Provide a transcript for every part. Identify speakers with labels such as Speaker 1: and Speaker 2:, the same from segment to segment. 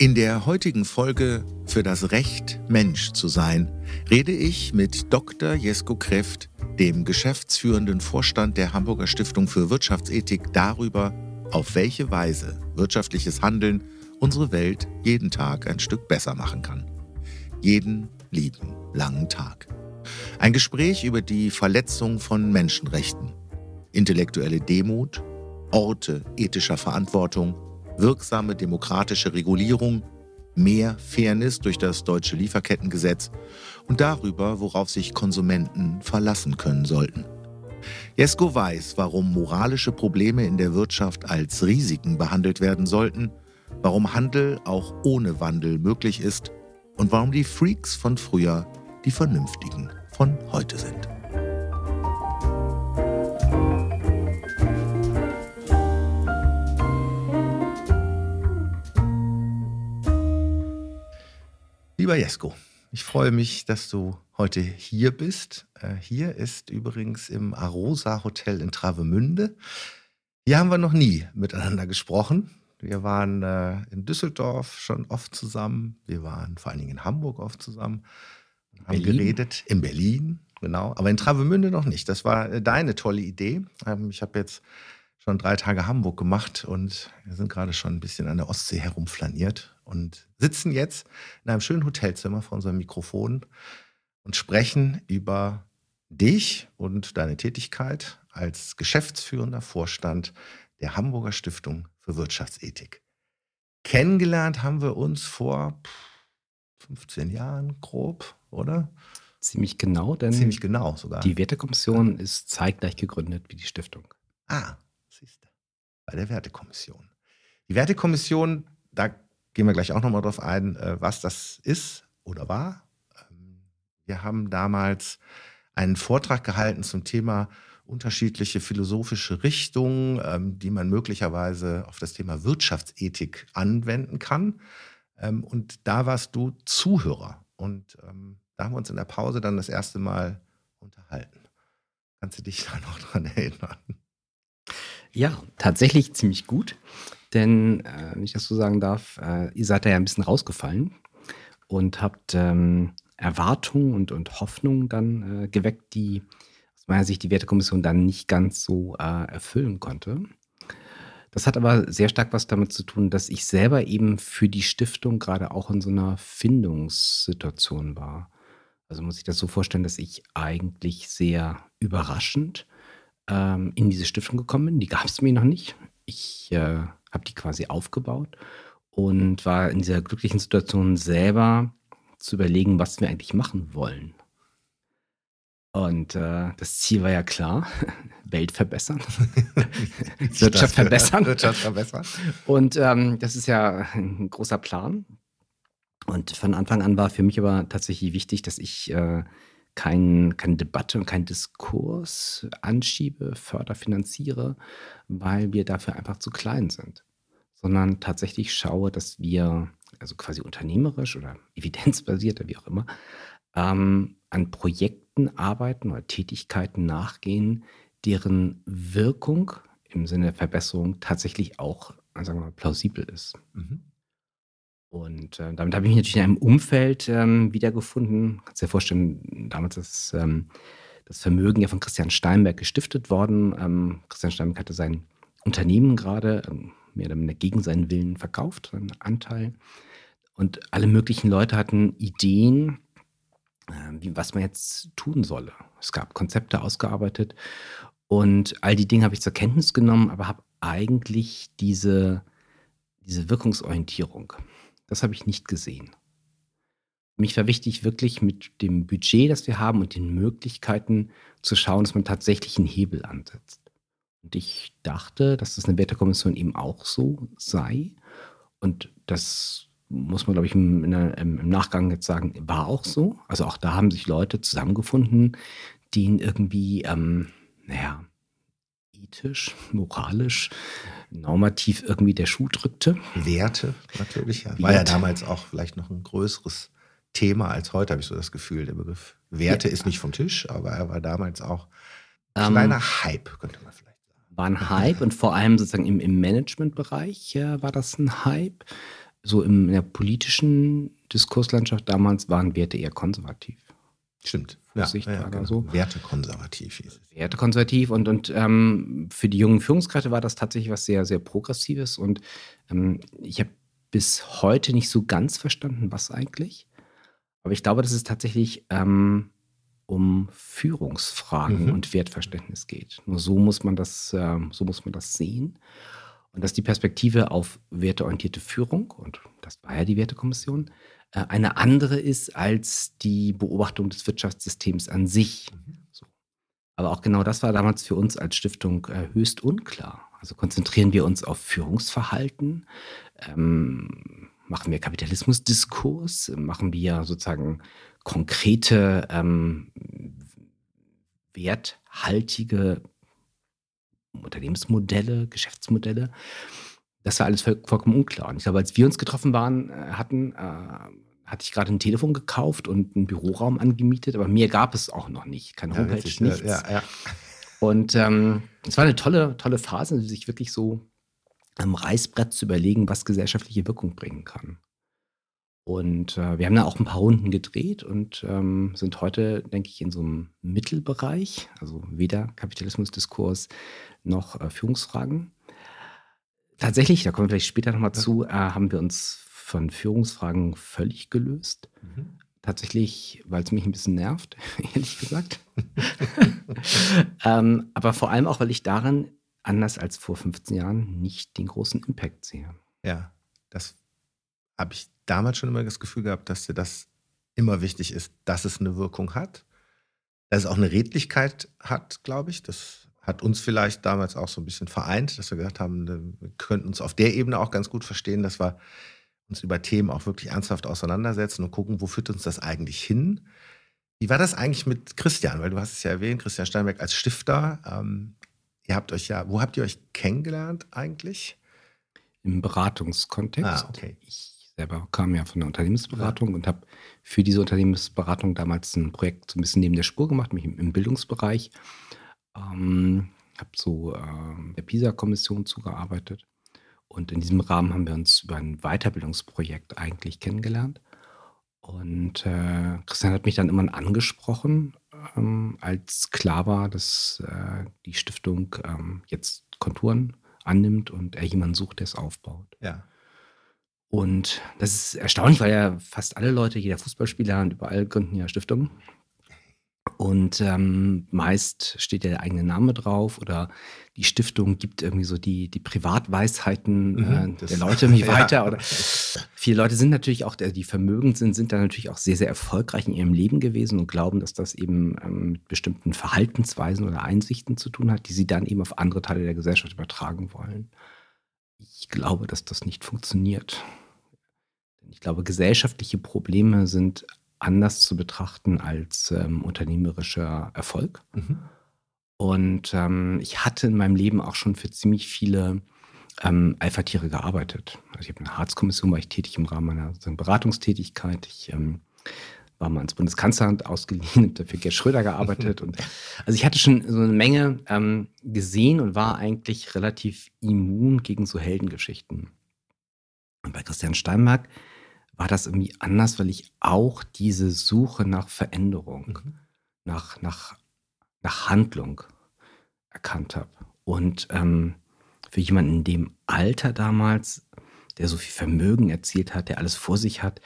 Speaker 1: In der heutigen Folge für das Recht, Mensch zu sein, rede ich mit Dr. Jesko Kreft, dem geschäftsführenden Vorstand der Hamburger Stiftung für Wirtschaftsethik, darüber, auf welche Weise wirtschaftliches Handeln unsere Welt jeden Tag ein Stück besser machen kann. Jeden lieben langen Tag. Ein Gespräch über die Verletzung von Menschenrechten, intellektuelle Demut, Orte ethischer Verantwortung, wirksame demokratische Regulierung, mehr Fairness durch das deutsche Lieferkettengesetz und darüber, worauf sich Konsumenten verlassen können sollten. Jesko weiß, warum moralische Probleme in der Wirtschaft als Risiken behandelt werden sollten, warum Handel auch ohne Wandel möglich ist und warum die Freaks von früher die Vernünftigen von heute sind. Lieber Jesko, ich freue mich, dass du heute hier bist. Äh, hier ist übrigens im Arosa Hotel in Travemünde. Hier haben wir noch nie miteinander gesprochen. Wir waren äh, in Düsseldorf schon oft zusammen. Wir waren vor allen Dingen in Hamburg oft zusammen. Haben Berlin. geredet. In Berlin, genau. Aber in Travemünde noch nicht. Das war äh, deine tolle Idee. Ähm, ich habe jetzt schon drei Tage Hamburg gemacht und wir sind gerade schon ein bisschen an der Ostsee herumflaniert und sitzen jetzt in einem schönen Hotelzimmer vor unserem Mikrofon und sprechen über dich und deine Tätigkeit als geschäftsführender Vorstand der Hamburger Stiftung für Wirtschaftsethik. Kennengelernt haben wir uns vor 15 Jahren grob, oder?
Speaker 2: Ziemlich genau, denn
Speaker 1: Ziemlich genau sogar.
Speaker 2: die Wertekommission ist zeitgleich gegründet wie die Stiftung.
Speaker 1: Ah, siehst du. Bei der Wertekommission. Die Wertekommission, da gehen wir gleich auch nochmal drauf ein, äh, was das ist oder war. Ähm, wir haben damals einen Vortrag gehalten zum Thema unterschiedliche philosophische Richtungen, ähm, die man möglicherweise auf das Thema Wirtschaftsethik anwenden kann. Ähm, und da warst du Zuhörer. Und da haben wir uns in der Pause dann das erste Mal unterhalten. Kannst du dich da noch dran erinnern?
Speaker 2: Ja, tatsächlich ziemlich gut. Denn, äh, wenn ich das so sagen darf, äh, ihr seid da ja ein bisschen rausgefallen und habt ähm, Erwartungen und, und Hoffnungen dann äh, geweckt, die aus meiner Sicht die Wertekommission dann nicht ganz so äh, erfüllen konnte. Das hat aber sehr stark was damit zu tun, dass ich selber eben für die Stiftung gerade auch in so einer Findungssituation war. Also muss ich das so vorstellen, dass ich eigentlich sehr überraschend ähm, in diese Stiftung gekommen bin. Die gab es mir noch nicht. Ich äh, habe die quasi aufgebaut und war in dieser glücklichen Situation selber zu überlegen, was wir eigentlich machen wollen. Und äh, das Ziel war ja klar, Welt verbessern, Wirtschaft verbessern. Wirtschaft verbessern. Und ähm, das ist ja ein großer Plan. Und von Anfang an war für mich aber tatsächlich wichtig, dass ich äh, kein, keine Debatte und keinen Diskurs anschiebe, förderfinanziere, weil wir dafür einfach zu klein sind, sondern tatsächlich schaue, dass wir, also quasi unternehmerisch oder evidenzbasiert, wie auch immer, ähm, an Projekten arbeiten oder Tätigkeiten nachgehen, deren Wirkung im Sinne der Verbesserung tatsächlich auch, sagen wir mal, plausibel ist. Mhm. Und äh, damit habe ich mich natürlich in einem Umfeld ähm, wiedergefunden. Kannst dir vorstellen, damals ist ähm, das Vermögen ja von Christian Steinberg gestiftet worden. Ähm, Christian Steinberg hatte sein Unternehmen gerade ähm, mehr oder weniger gegen seinen Willen verkauft, seinen Anteil. Und alle möglichen Leute hatten Ideen, äh, wie, was man jetzt tun solle. Es gab Konzepte ausgearbeitet und all die Dinge habe ich zur Kenntnis genommen, aber habe eigentlich diese, diese Wirkungsorientierung das habe ich nicht gesehen. Mich war wichtig, wirklich mit dem Budget, das wir haben und den Möglichkeiten zu schauen, dass man tatsächlich einen Hebel ansetzt. Und ich dachte, dass das eine Wetterkommission eben auch so sei. Und das muss man, glaube ich, im, im, Nachgang jetzt sagen, war auch so. Also auch da haben sich Leute zusammengefunden, denen irgendwie, ähm, naja, ethisch, moralisch, normativ irgendwie der Schuh drückte.
Speaker 1: Werte natürlich. Ja. War ja damals auch vielleicht noch ein größeres Thema als heute, habe ich so das Gefühl. Der Begriff Werte ja. ist nicht vom Tisch, aber er war damals auch ein ähm, kleiner Hype, könnte man vielleicht sagen.
Speaker 2: War ein Hype und vor allem sozusagen im, im Managementbereich äh, war das ein Hype. so in der politischen Diskurslandschaft damals waren Werte eher konservativ.
Speaker 1: Stimmt.
Speaker 2: Ja, ja, genau. so.
Speaker 1: Wertekonservativ hieß
Speaker 2: es. Wertekonservativ und, und ähm, für die jungen Führungskräfte war das tatsächlich was sehr, sehr Progressives und ähm, ich habe bis heute nicht so ganz verstanden, was eigentlich. Aber ich glaube, dass es tatsächlich ähm, um Führungsfragen mhm. und Wertverständnis geht. Nur so muss man das, äh, so muss man das sehen. Und dass die Perspektive auf werteorientierte Führung, und das war ja die Wertekommission, eine andere ist als die Beobachtung des Wirtschaftssystems an sich. Mhm. Aber auch genau das war damals für uns als Stiftung äh, höchst unklar. Also konzentrieren wir uns auf Führungsverhalten, ähm, machen wir Kapitalismusdiskurs, machen wir sozusagen konkrete, ähm, werthaltige Unternehmensmodelle, Geschäftsmodelle. Das war alles vollkommen unklar. Und ich glaube, als wir uns getroffen waren, äh, hatten, äh, hatte ich gerade ein Telefon gekauft und einen Büroraum angemietet, aber mehr gab es auch noch nicht. Keine ja, Homepage, richtig, nichts. Ja, ja. Und ähm, es war eine tolle, tolle Phase, sich wirklich so am Reißbrett zu überlegen, was gesellschaftliche Wirkung bringen kann. Und äh, wir haben da auch ein paar Runden gedreht und ähm, sind heute, denke ich, in so einem Mittelbereich, also weder Kapitalismusdiskurs noch äh, Führungsfragen. Tatsächlich, da kommen wir vielleicht später nochmal ja. zu, äh, haben wir uns von Führungsfragen völlig gelöst. Mhm. Tatsächlich, weil es mich ein bisschen nervt, ehrlich gesagt. ähm, aber vor allem auch, weil ich darin, anders als vor 15 Jahren, nicht den großen Impact sehe.
Speaker 1: Ja, das habe ich damals schon immer das Gefühl gehabt, dass dir das immer wichtig ist, dass es eine Wirkung hat. Dass es auch eine Redlichkeit hat, glaube ich. Das hat uns vielleicht damals auch so ein bisschen vereint, dass wir gesagt haben, ne, wir könnten uns auf der Ebene auch ganz gut verstehen, dass wir uns über Themen auch wirklich ernsthaft auseinandersetzen und gucken, wo führt uns das eigentlich hin. Wie war das eigentlich mit Christian? Weil du hast es ja erwähnt, Christian Steinberg als Stifter. Ähm, ihr habt euch ja, wo habt ihr euch kennengelernt eigentlich?
Speaker 2: Im Beratungskontext.
Speaker 1: Ah, okay.
Speaker 2: Ich selber kam ja von der Unternehmensberatung ja. und habe für diese Unternehmensberatung damals ein Projekt so ein bisschen neben der Spur gemacht, mich im, im Bildungsbereich. Ähm, habe so äh, der PISA-Kommission zugearbeitet. Und in diesem Rahmen haben wir uns über ein Weiterbildungsprojekt eigentlich kennengelernt. Und äh, Christian hat mich dann immer angesprochen, ähm, als klar war, dass äh, die Stiftung ähm, jetzt Konturen annimmt und er jemanden sucht, der es aufbaut.
Speaker 1: Ja.
Speaker 2: Und das ist erstaunlich, weil ja fast alle Leute, jeder Fußballspieler und überall gründen ja Stiftungen. Und ähm, meist steht ja der eigene Name drauf oder die Stiftung gibt irgendwie so die, die Privatweisheiten mhm, äh, der Leute irgendwie ja. weiter. Oder viele Leute sind natürlich auch, die vermögend sind, sind dann natürlich auch sehr, sehr erfolgreich in ihrem Leben gewesen und glauben, dass das eben ähm, mit bestimmten Verhaltensweisen oder Einsichten zu tun hat, die sie dann eben auf andere Teile der Gesellschaft übertragen wollen. Ich glaube, dass das nicht funktioniert. Ich glaube, gesellschaftliche Probleme sind anders zu betrachten als ähm, unternehmerischer Erfolg. Mhm. Und ähm, ich hatte in meinem Leben auch schon für ziemlich viele ähm, Alpha-Tiere gearbeitet. Also ich habe in der Harzkommission war ich tätig im Rahmen meiner Beratungstätigkeit. Ich ähm, war mal ins Bundeskanzleramt ausgeliehen, habe dafür Gerd Schröder gearbeitet. und, also ich hatte schon so eine Menge ähm, gesehen und war eigentlich relativ immun gegen so Heldengeschichten. Und bei Christian Steinberg war das irgendwie anders, weil ich auch diese Suche nach Veränderung, mhm. nach, nach, nach Handlung erkannt habe. Und ähm, für jemanden in dem Alter damals, der so viel Vermögen erzielt hat, der alles vor sich hat,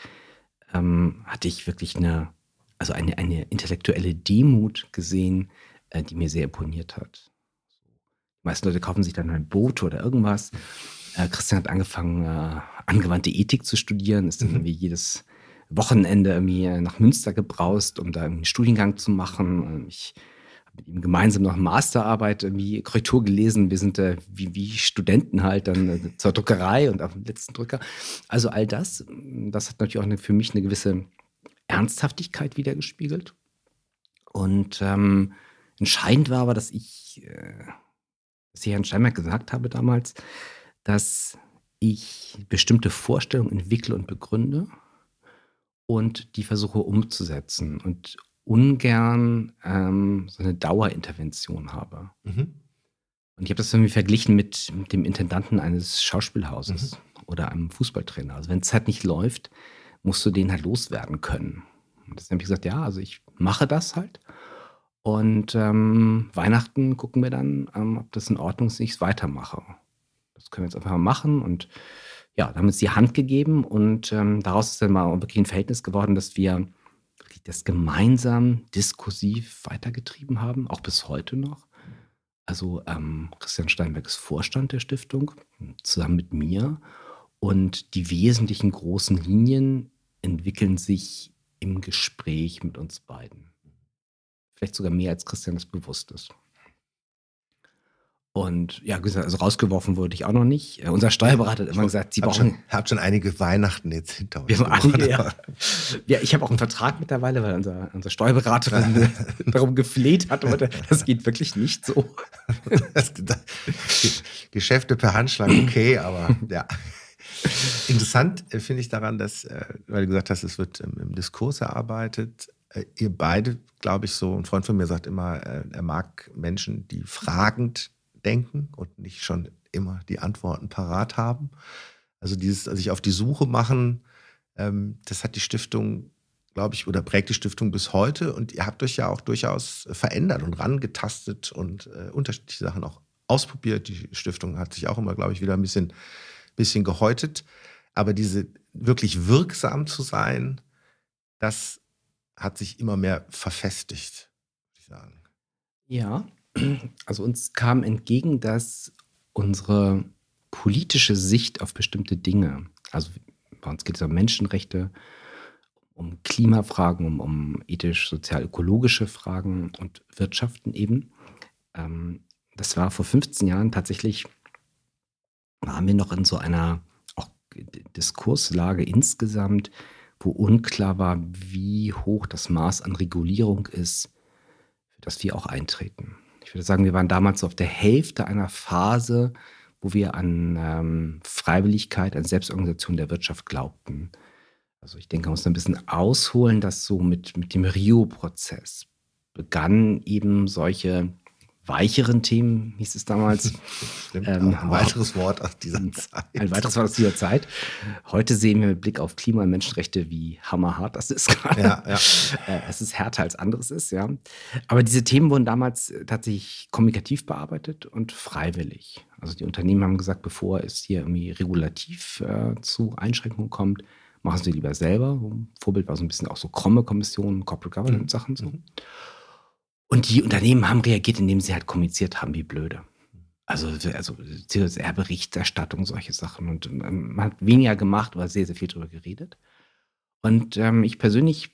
Speaker 2: ähm, hatte ich wirklich eine, also eine, eine intellektuelle Demut gesehen, äh, die mir sehr imponiert hat. Die meisten Leute kaufen sich dann ein Boot oder irgendwas. Äh, Christian hat angefangen, äh, angewandte Ethik zu studieren, ist dann mhm. irgendwie jedes Wochenende irgendwie äh, nach Münster gebraust, um da einen Studiengang zu machen. Ich mit ihm gemeinsam noch Masterarbeit, irgendwie Korrektur gelesen. Wir sind äh, wie, wie Studenten halt dann äh, zur Druckerei und auf dem letzten Drücker. Also all das, das hat natürlich auch eine, für mich eine gewisse Ernsthaftigkeit wiedergespiegelt. Und ähm, entscheidend war aber, dass ich, äh, dass ich Herrn Steinberg gesagt habe damals, dass ich bestimmte Vorstellungen entwickle und begründe und die versuche umzusetzen. Und ungern ähm, so eine Dauerintervention habe. Mhm. Und ich habe das irgendwie verglichen mit, mit, dem Intendanten eines Schauspielhauses. Mhm. oder einem Fußballtrainer. Also wenn es halt nicht läuft, musst du den halt loswerden können. Und deswegen habe ich gesagt, ja, also ich mache das halt. Und ähm, Weihnachten gucken wir dann, ähm, ob das in Ordnung ist, wenn ich es weitermache. Können wir jetzt einfach mal machen. Und ja, da haben wir uns die Hand gegeben und ähm, daraus ist dann mal wirklich ein Verhältnis geworden, dass wir das gemeinsam diskursiv weitergetrieben haben, auch bis heute noch. Also ähm, Christian Steinberg ist Vorstand der Stiftung, zusammen mit mir. Und die wesentlichen großen Linien entwickeln sich im Gespräch mit uns beiden. Vielleicht sogar mehr, als Christian das bewusst ist. Und ja, also rausgeworfen wurde ich auch noch nicht. Äh, unser Steuerberater hat immer gesagt, Sie
Speaker 1: hab
Speaker 2: brauchen.
Speaker 1: Schon, hab schon einige Weihnachten jetzt hinter uns.
Speaker 2: Wir haben einige, ja. ja. ich habe auch einen Vertrag mittlerweile, weil unser, unser Steuerberaterin darum gefleht hat. Aber das geht wirklich nicht so.
Speaker 1: Das, das, Geschäfte per Handschlag, okay, aber ja. Interessant äh, finde ich daran, dass, äh, weil du gesagt hast, es wird im Diskurs erarbeitet. Ihr beide, glaube ich, so, ein Freund von mir sagt immer, er mag Menschen, die fragend denken und nicht schon immer die Antworten parat haben. Also dieses sich auf die Suche machen, ähm, das hat die Stiftung, glaube ich, oder prägt die Stiftung bis heute. Und ihr habt euch ja auch durchaus verändert und rangetastet und äh, unterschiedliche Sachen auch ausprobiert. Die Stiftung hat sich auch immer, glaube ich, wieder ein bisschen, bisschen gehäutet. Aber diese wirklich wirksam zu sein, das hat sich immer mehr verfestigt, würde ich sagen.
Speaker 2: Ja, also uns kam entgegen, dass unsere politische Sicht auf bestimmte Dinge, also bei uns geht es um Menschenrechte, um Klimafragen, um, um ethisch, sozial, ökologische Fragen und Wirtschaften eben. Ähm, das war vor 15 Jahren tatsächlich, waren wir noch in so einer auch Diskurslage insgesamt, wo unklar war, wie hoch das Maß an Regulierung ist, für das wir auch eintreten ich würde sagen, wir waren damals so auf der Hälfte einer Phase, wo wir an ähm, Freiwilligkeit, an Selbstorganisation der Wirtschaft glaubten. Also ich denke, man muss ein bisschen ausholen, dass so mit, mit dem Rio-Prozess begannen eben solche weicheren Themen, hieß es damals.
Speaker 1: Stimmt, ähm, ein weiteres Wort aus dieser Zeit.
Speaker 2: Ein weiteres Wort aus dieser Zeit. Heute sehen wir mit Blick auf Klima und Menschenrechte, wie hammerhart das ist gerade. Ja, ja. Äh, es ist härter als anderes ist, ja. Aber diese Themen wurden damals tatsächlich kommunikativ bearbeitet und freiwillig. Also die Unternehmen haben gesagt, bevor es hier irgendwie regulativ äh, zu Einschränkungen kommt, machen sie lieber selber. Vorbild war so ein bisschen auch so Kromme-Kommissionen, Corporate Governance-Sachen so. Mhm. Und die Unternehmen haben reagiert, indem sie halt kommuniziert haben, wie blöde. Also, also CSR-Berichterstattung, solche Sachen. Und ähm, man hat weniger gemacht, aber sehr, sehr viel darüber geredet. Und ähm, ich persönlich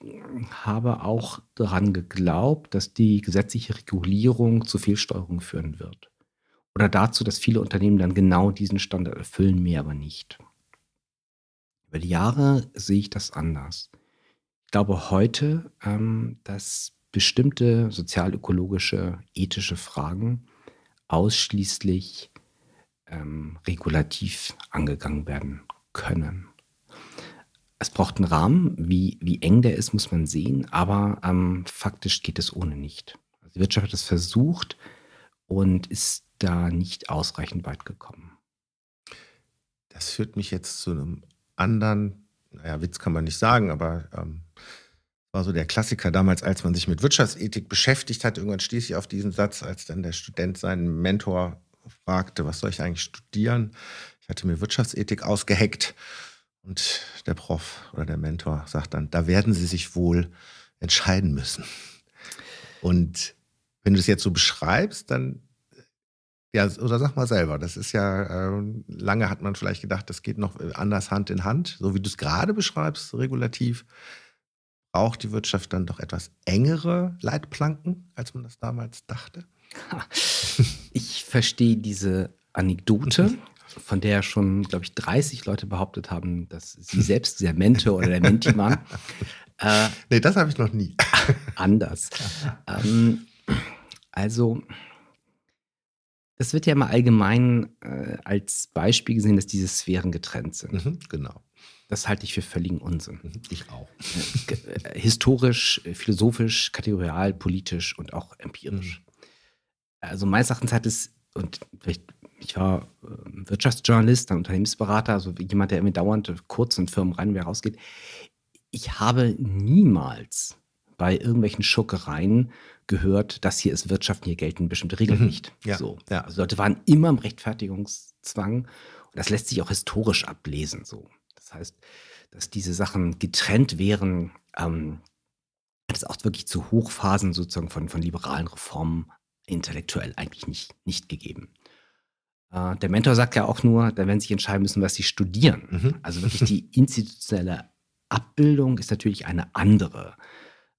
Speaker 2: habe auch daran geglaubt, dass die gesetzliche Regulierung zu Fehlsteuerung führen wird. Oder dazu, dass viele Unternehmen dann genau diesen Standard erfüllen, mehr aber nicht. Über die Jahre sehe ich das anders. Ich glaube heute, ähm, dass bestimmte sozialökologische, ethische Fragen ausschließlich ähm, regulativ angegangen werden können. Es braucht einen Rahmen, wie, wie eng der ist, muss man sehen, aber ähm, faktisch geht es ohne nicht. Also die Wirtschaft hat es versucht und ist da nicht ausreichend weit gekommen.
Speaker 1: Das führt mich jetzt zu einem anderen, naja, Witz kann man nicht sagen, aber ähm, war so der Klassiker damals, als man sich mit Wirtschaftsethik beschäftigt hat. Irgendwann stieß ich auf diesen Satz, als dann der Student seinen Mentor fragte, was soll ich eigentlich studieren? Ich hatte mir Wirtschaftsethik ausgeheckt und der Prof oder der Mentor sagt dann, da werden Sie sich wohl entscheiden müssen. Und wenn du es jetzt so beschreibst, dann ja, oder sag mal selber, das ist ja, äh, lange hat man vielleicht gedacht, das geht noch anders Hand in Hand, so wie du es gerade beschreibst, regulativ braucht die Wirtschaft dann doch etwas engere Leitplanken, als man das damals dachte?
Speaker 2: Ich verstehe diese Anekdote, von der schon, glaube ich, 30 Leute behauptet haben, dass sie selbst der Mentor oder der Menti waren.
Speaker 1: Äh, nee, das habe ich noch nie.
Speaker 2: anders. ähm, also, das wird ja immer allgemein äh, als Beispiel gesehen, dass diese Sphären getrennt sind.
Speaker 1: Mhm, genau.
Speaker 2: Das halte ich für völligen Unsinn.
Speaker 1: Mhm, ich auch.
Speaker 2: Äh, historisch, äh, philosophisch, kategorial, politisch und auch empirisch. Mhm. Also meines Erachtens hat es, und vielleicht ich war äh, Wirtschaftsjournalist, dann Unternehmensberater, also jemand, der irgendwie dauernd kurz in Firmen rein und wieder rausgeht. Ich habe niemals bei irgendwelchen Schurkereien gehört, das hier ist Wirtschaft, hier gelten bestimmte Regeln
Speaker 1: Mhm.
Speaker 2: nicht.
Speaker 1: Ja,
Speaker 2: So.
Speaker 1: ja.
Speaker 2: Also Leute waren immer im Rechtfertigungszwang und das lässt sich auch historisch ablesen. So. Das heißt, dass diese Sachen getrennt wären, ähm, hat es auch wirklich zu Hochphasen sozusagen von, von liberalen Reformen intellektuell eigentlich nicht, nicht gegeben. Äh, der Mentor sagt ja auch nur, da werden sie sich entscheiden müssen, was sie studieren.
Speaker 1: Mhm.
Speaker 2: Also wirklich die institutionelle Abbildung ist natürlich eine andere.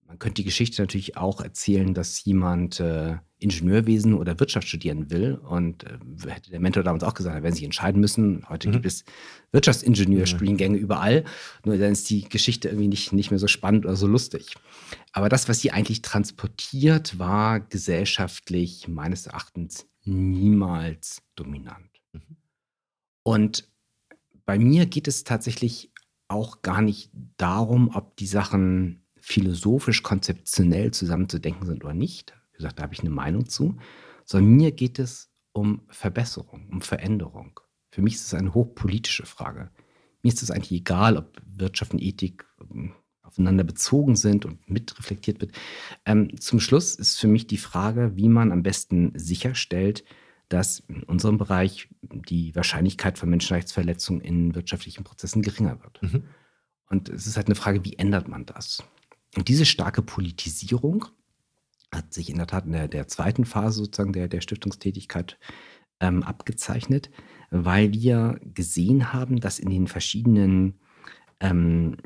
Speaker 2: Man könnte die Geschichte natürlich auch erzählen, dass jemand äh, Ingenieurwesen oder Wirtschaft studieren will. Und äh, hätte der Mentor damals auch gesagt, da werden sie sich entscheiden müssen. Heute
Speaker 1: Mhm.
Speaker 2: gibt es Wirtschaftsingenieurstudiengänge überall. Nur dann ist die Geschichte irgendwie nicht, nicht mehr so spannend oder so lustig. Aber das, was sie eigentlich transportiert, war gesellschaftlich meines Erachtens niemals dominant.
Speaker 1: Mhm.
Speaker 2: Und bei mir geht es tatsächlich auch gar nicht darum, ob die Sachen philosophisch, konzeptionell zusammenzudenken sind oder nicht. Wie gesagt, da habe ich eine Meinung zu. Sondern mir geht es um Verbesserung, um Veränderung. Für mich ist es eine hochpolitische Frage. Mir ist es eigentlich egal, ob Wirtschaft und Ethik ähm, aufeinander bezogen sind und mitreflektiert wird. Ähm, zum Schluss ist für mich die Frage, wie man am besten sicherstellt, dass in unserem Bereich die Wahrscheinlichkeit von Menschenrechtsverletzungen in wirtschaftlichen Prozessen geringer wird.
Speaker 1: Mhm.
Speaker 2: Und es ist halt eine Frage, wie ändert man das? Und diese starke Politisierung hat sich in der Tat in der, der zweiten Phase sozusagen der, der Stiftungstätigkeit ähm, abgezeichnet, weil wir gesehen haben, dass in den verschiedenen ähm,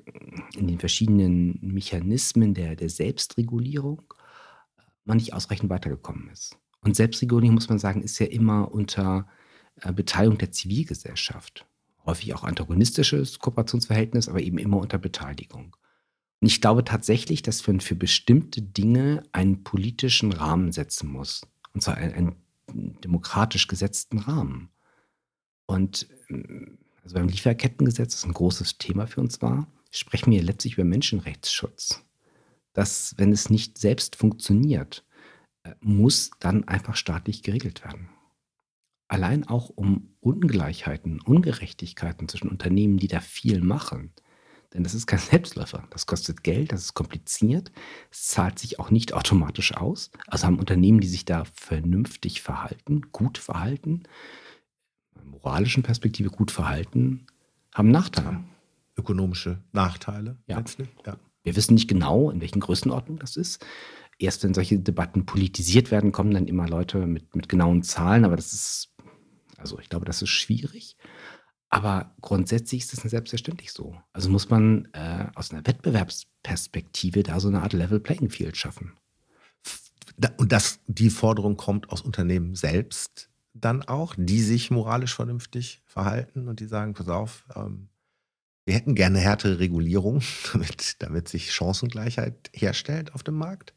Speaker 2: in den verschiedenen Mechanismen der, der Selbstregulierung man nicht ausreichend weitergekommen ist. Und Selbstregulierung, muss man sagen, ist ja immer unter äh, Beteiligung der Zivilgesellschaft. Häufig auch antagonistisches Kooperationsverhältnis, aber eben immer unter Beteiligung. Und ich glaube tatsächlich, dass man für bestimmte Dinge einen politischen Rahmen setzen muss. Und zwar einen, einen demokratisch gesetzten Rahmen. Und ähm, also beim Lieferkettengesetz, das ein großes Thema für uns war, sprechen wir letztlich über Menschenrechtsschutz. Dass, wenn es nicht selbst funktioniert, äh, muss dann einfach staatlich geregelt werden. Allein auch um Ungleichheiten, Ungerechtigkeiten zwischen Unternehmen, die da viel machen. Denn das ist kein Selbstläufer. Das kostet Geld, das ist kompliziert, es zahlt sich auch nicht automatisch aus. Also haben Unternehmen, die sich da vernünftig verhalten, gut verhalten, moralischen Perspektive gut verhalten, haben Nachteile.
Speaker 1: Ökonomische Nachteile
Speaker 2: Ja.
Speaker 1: letztlich. Ja.
Speaker 2: Wir wissen nicht genau, in welchen Größenordnungen das ist. Erst wenn solche Debatten politisiert werden, kommen dann immer Leute mit, mit genauen Zahlen, aber das ist, also ich glaube, das ist schwierig. Aber grundsätzlich ist das selbstverständlich so. Also muss man äh, aus einer Wettbewerbsperspektive da so eine Art Level Playing Field schaffen.
Speaker 1: Und das, die Forderung kommt aus Unternehmen selbst dann auch, die sich moralisch vernünftig verhalten und die sagen, pass auf, ähm, wir hätten gerne härtere Regulierung, damit, damit sich Chancengleichheit herstellt auf dem Markt.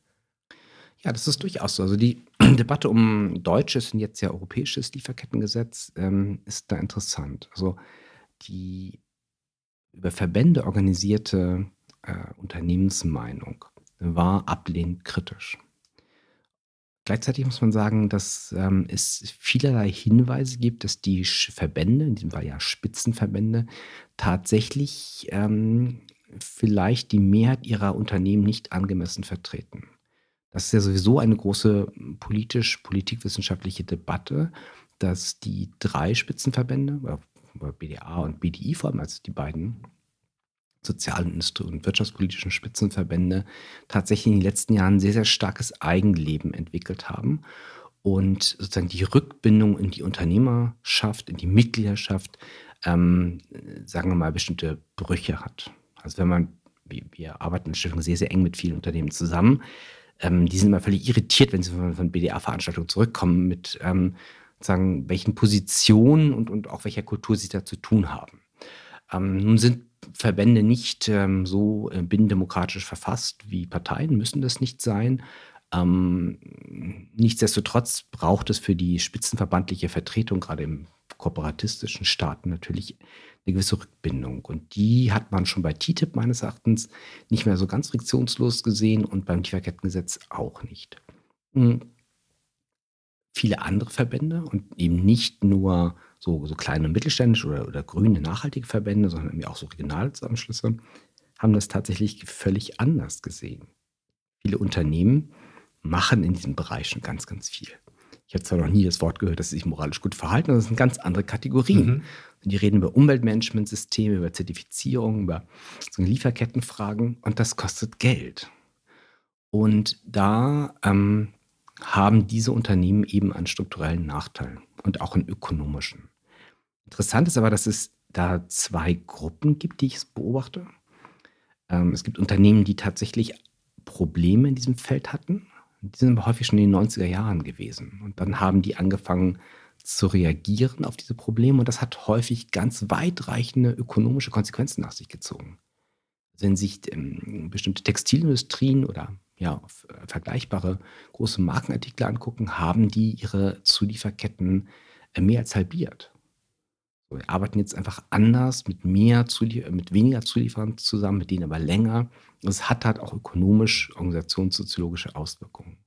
Speaker 2: Ja, das ist durchaus so. Also die Debatte um deutsches und jetzt ja europäisches Lieferkettengesetz ähm, ist da interessant. Also die über Verbände organisierte äh, Unternehmensmeinung war ablehnend kritisch. Gleichzeitig muss man sagen, dass ähm, es vielerlei Hinweise gibt, dass die Verbände, in diesem Fall ja Spitzenverbände, tatsächlich ähm, vielleicht die Mehrheit ihrer Unternehmen nicht angemessen vertreten. Das ist ja sowieso eine große politisch, politikwissenschaftliche Debatte, dass die drei Spitzenverbände, BDA und BDI vor allem, also die beiden sozialen Industrie- und wirtschaftspolitischen Spitzenverbände, tatsächlich in den letzten Jahren ein sehr, sehr starkes Eigenleben entwickelt haben und sozusagen die Rückbindung in die Unternehmerschaft, in die Mitgliedschaft, ähm, sagen wir mal, bestimmte Brüche hat. Also wenn man, wir, arbeiten in Stiftung sehr, sehr eng mit vielen Unternehmen zusammen, ähm, die sind immer völlig irritiert, wenn sie von, von BDA-Veranstaltungen zurückkommen, mit ähm, sagen, welchen Positionen und, und auch welcher Kultur sie da zu tun haben. Ähm, nun sind Verbände nicht ähm, so äh, binnendemokratisch verfasst wie Parteien, müssen das nicht sein. Ähm, nichtsdestotrotz braucht es für die spitzenverbandliche Vertretung, gerade im kooperatistischen Staaten, natürlich eine gewisse Rückbindung. Und die hat man schon bei TTIP meines Erachtens nicht mehr so ganz friktionslos gesehen und beim Lieferkettengesetz auch nicht. Hm. viele andere Verbände und eben nicht nur so, so kleine und mittelständische oder, oder grüne nachhaltige Verbände, sondern eben auch so Regionalzusammenschlüsse, haben das tatsächlich völlig anders gesehen. Viele Unternehmen machen in diesem Bereich schon ganz, ganz viel. Ich habe zwar noch nie das Wort gehört, dass sie sich moralisch gut verhalten, aber das sind ganz andere Kategorien. Mhm. Die reden über Umweltmanagementsysteme, über Zertifizierung, über so Lieferkettenfragen und das kostet Geld. Und da ähm, haben diese Unternehmen eben einen strukturellen Nachteil und auch einen ökonomischen. Interessant ist aber, dass es da zwei Gruppen gibt, die ich beobachte. Ähm, es gibt Unternehmen, die tatsächlich Probleme in diesem Feld hatten. Die sind aber häufig schon in den 90er Jahren gewesen. Und dann haben die angefangen zu reagieren auf diese Probleme. Und das hat häufig ganz weitreichende ökonomische Konsequenzen nach sich gezogen. Wenn sich ähm, bestimmte Textilindustrien oder ja, äh, vergleichbare große Markenartikel angucken, haben die ihre Zulieferketten äh, mehr als halbiert. Wir arbeiten jetzt einfach anders mit mehr Zulie mit weniger Zulieferern zusammen, mit denen aber länger. Das hat halt auch ökonomisch, organisationssoziologische Auswirkungen.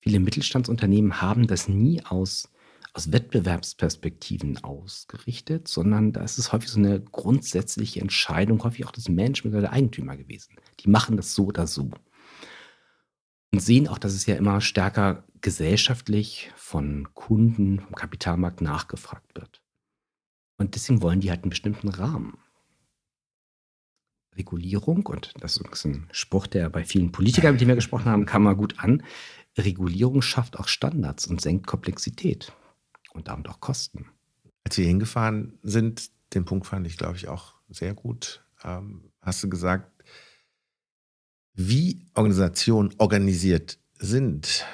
Speaker 2: Viele Mittelstandsunternehmen haben das nie aus, aus Wettbewerbsperspektiven ausgerichtet, sondern da ist es häufig so eine grundsätzliche Entscheidung, häufig auch des Management oder der Eigentümer gewesen. Die machen das so oder so und sehen auch, dass es ja immer stärker gesellschaftlich von Kunden, vom Kapitalmarkt nachgefragt wird. Und deswegen wollen die halt einen bestimmten Rahmen. Regulierung, und das ist ein Spruch, der bei vielen Politikern, mit denen wir gesprochen haben, kam mal gut an. Regulierung schafft auch Standards und senkt Komplexität und damit auch Kosten.
Speaker 1: Als wir hingefahren sind, den Punkt fand ich, glaube ich, auch sehr gut. Ähm, hast du gesagt, wie Organisationen organisiert sind,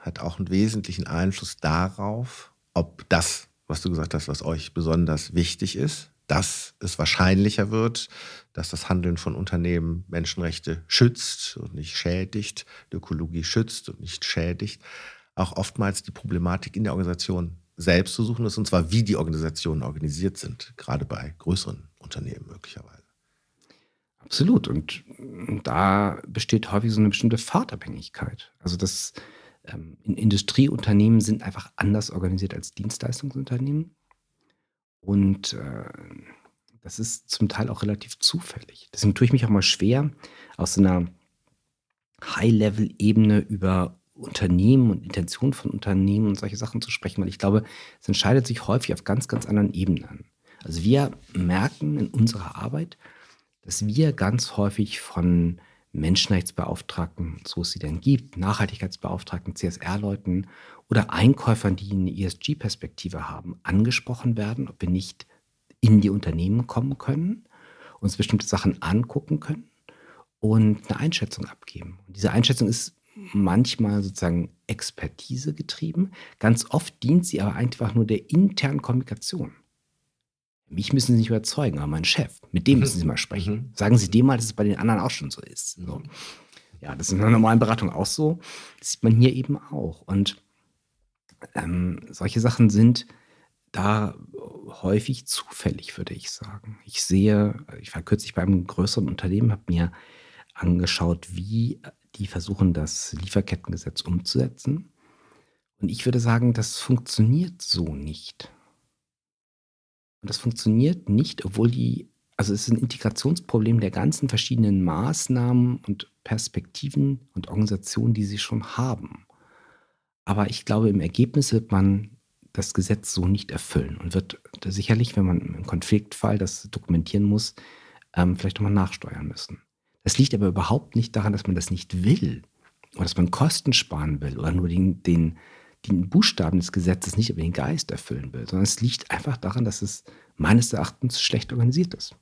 Speaker 1: hat auch einen wesentlichen Einfluss darauf, ob das, was du gesagt hast, was euch besonders wichtig ist, dass es wahrscheinlicher wird, dass das Handeln von Unternehmen Menschenrechte schützt und nicht schädigt, Ökologie schützt und nicht schädigt, auch oftmals die Problematik in der Organisation selbst zu suchen ist, und zwar wie die Organisationen organisiert sind, gerade bei größeren Unternehmen möglicherweise.
Speaker 2: Absolut. Und da besteht häufig so eine bestimmte Fahrtabhängigkeit. Also das ähm, Industrieunternehmen sind einfach anders organisiert als Dienstleistungsunternehmen. Und äh, das ist zum Teil auch relativ zufällig. Deswegen tue ich mich auch mal schwer, aus so einer High-Level-Ebene über Unternehmen und Intentionen von Unternehmen und solche Sachen zu sprechen, weil ich glaube, es entscheidet sich häufig auf ganz, ganz anderen Ebenen. Also wir merken in unserer Arbeit, dass wir ganz häufig von Menschenrechtsbeauftragten, so es sie denn gibt, Nachhaltigkeitsbeauftragten, CSR-Leuten oder Einkäufern, die eine ESG-Perspektive haben, angesprochen werden, ob wir nicht in die Unternehmen kommen können, uns bestimmte Sachen angucken können und eine Einschätzung abgeben. Und diese Einschätzung ist manchmal sozusagen Expertise getrieben. Ganz oft dient sie aber einfach nur der internen Kommunikation. Mich müssen Sie nicht überzeugen, aber mein Chef, mit dem müssen Sie mal sprechen. Mhm. Sagen Sie dem mal, dass es bei den anderen auch schon so ist. So. Ja, das ist in einer normalen Beratung auch so. Das sieht man hier eben auch. Und ähm, solche Sachen sind da häufig zufällig, würde ich sagen. Ich sehe, ich war kürzlich bei einem größeren Unternehmen, habe mir angeschaut, wie die versuchen, das Lieferkettengesetz umzusetzen. Und ich würde sagen, das funktioniert so nicht. Und das funktioniert nicht, obwohl die, also es ist ein Integrationsproblem der ganzen verschiedenen Maßnahmen und Perspektiven und Organisationen, die sie schon haben. Aber ich glaube, im Ergebnis wird man das Gesetz so nicht erfüllen und wird sicherlich, wenn man im Konfliktfall das dokumentieren muss, ähm, vielleicht nochmal nachsteuern müssen. Das liegt aber überhaupt nicht daran, dass man das nicht will oder dass man Kosten sparen will oder nur den, den den Buchstaben des Gesetzes nicht über den Geist erfüllen will, sondern es liegt einfach daran, dass es meines Erachtens schlecht organisiert ist.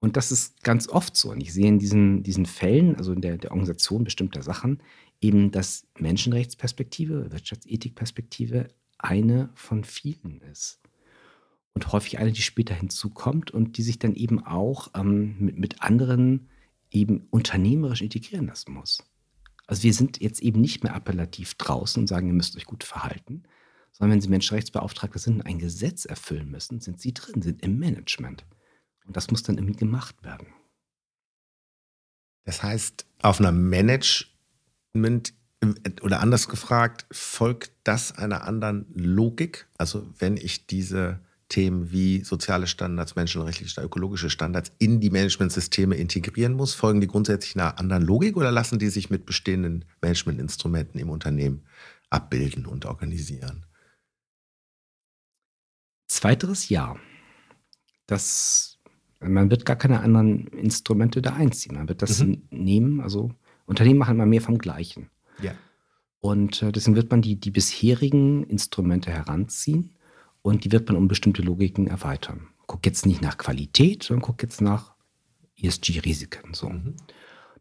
Speaker 2: Und das ist ganz oft so. Und ich sehe in diesen, diesen Fällen, also in der, der Organisation bestimmter Sachen, eben, dass Menschenrechtsperspektive, Wirtschaftsethikperspektive eine von vielen ist. Und häufig eine, die später hinzukommt und die sich dann eben auch ähm, mit, mit anderen eben unternehmerisch integrieren lassen muss. Also wir sind jetzt eben nicht mehr appellativ draußen und sagen, ihr müsst euch gut verhalten, sondern wenn Sie Menschenrechtsbeauftragte sind und ein Gesetz erfüllen müssen, sind Sie drin, sind im Management. Und das muss dann irgendwie gemacht werden.
Speaker 1: Das heißt, auf einer Management Oder anders gefragt, folgt das einer anderen Logik? Also wenn ich diese Themen wie soziale Standards, menschenrechtliche, ökologische Standards in die Managementsysteme integrieren muss, folgen die grundsätzlich einer anderen Logik oder lassen die sich mit bestehenden Managementinstrumenten im Unternehmen abbilden und organisieren?
Speaker 2: Zweiteres ja. Das, man wird gar keine anderen Instrumente da einziehen. Man wird das mhm. nehmen. Also Unternehmen machen immer mehr vom Gleichen.
Speaker 1: Ja.
Speaker 2: Und äh, deswegen wird man die, die bisherigen Instrumente heranziehen und die wird man um bestimmte Logiken erweitern. Guck jetzt nicht nach Qualität, sondern guck jetzt nach ESG-Risiken. So. Mhm.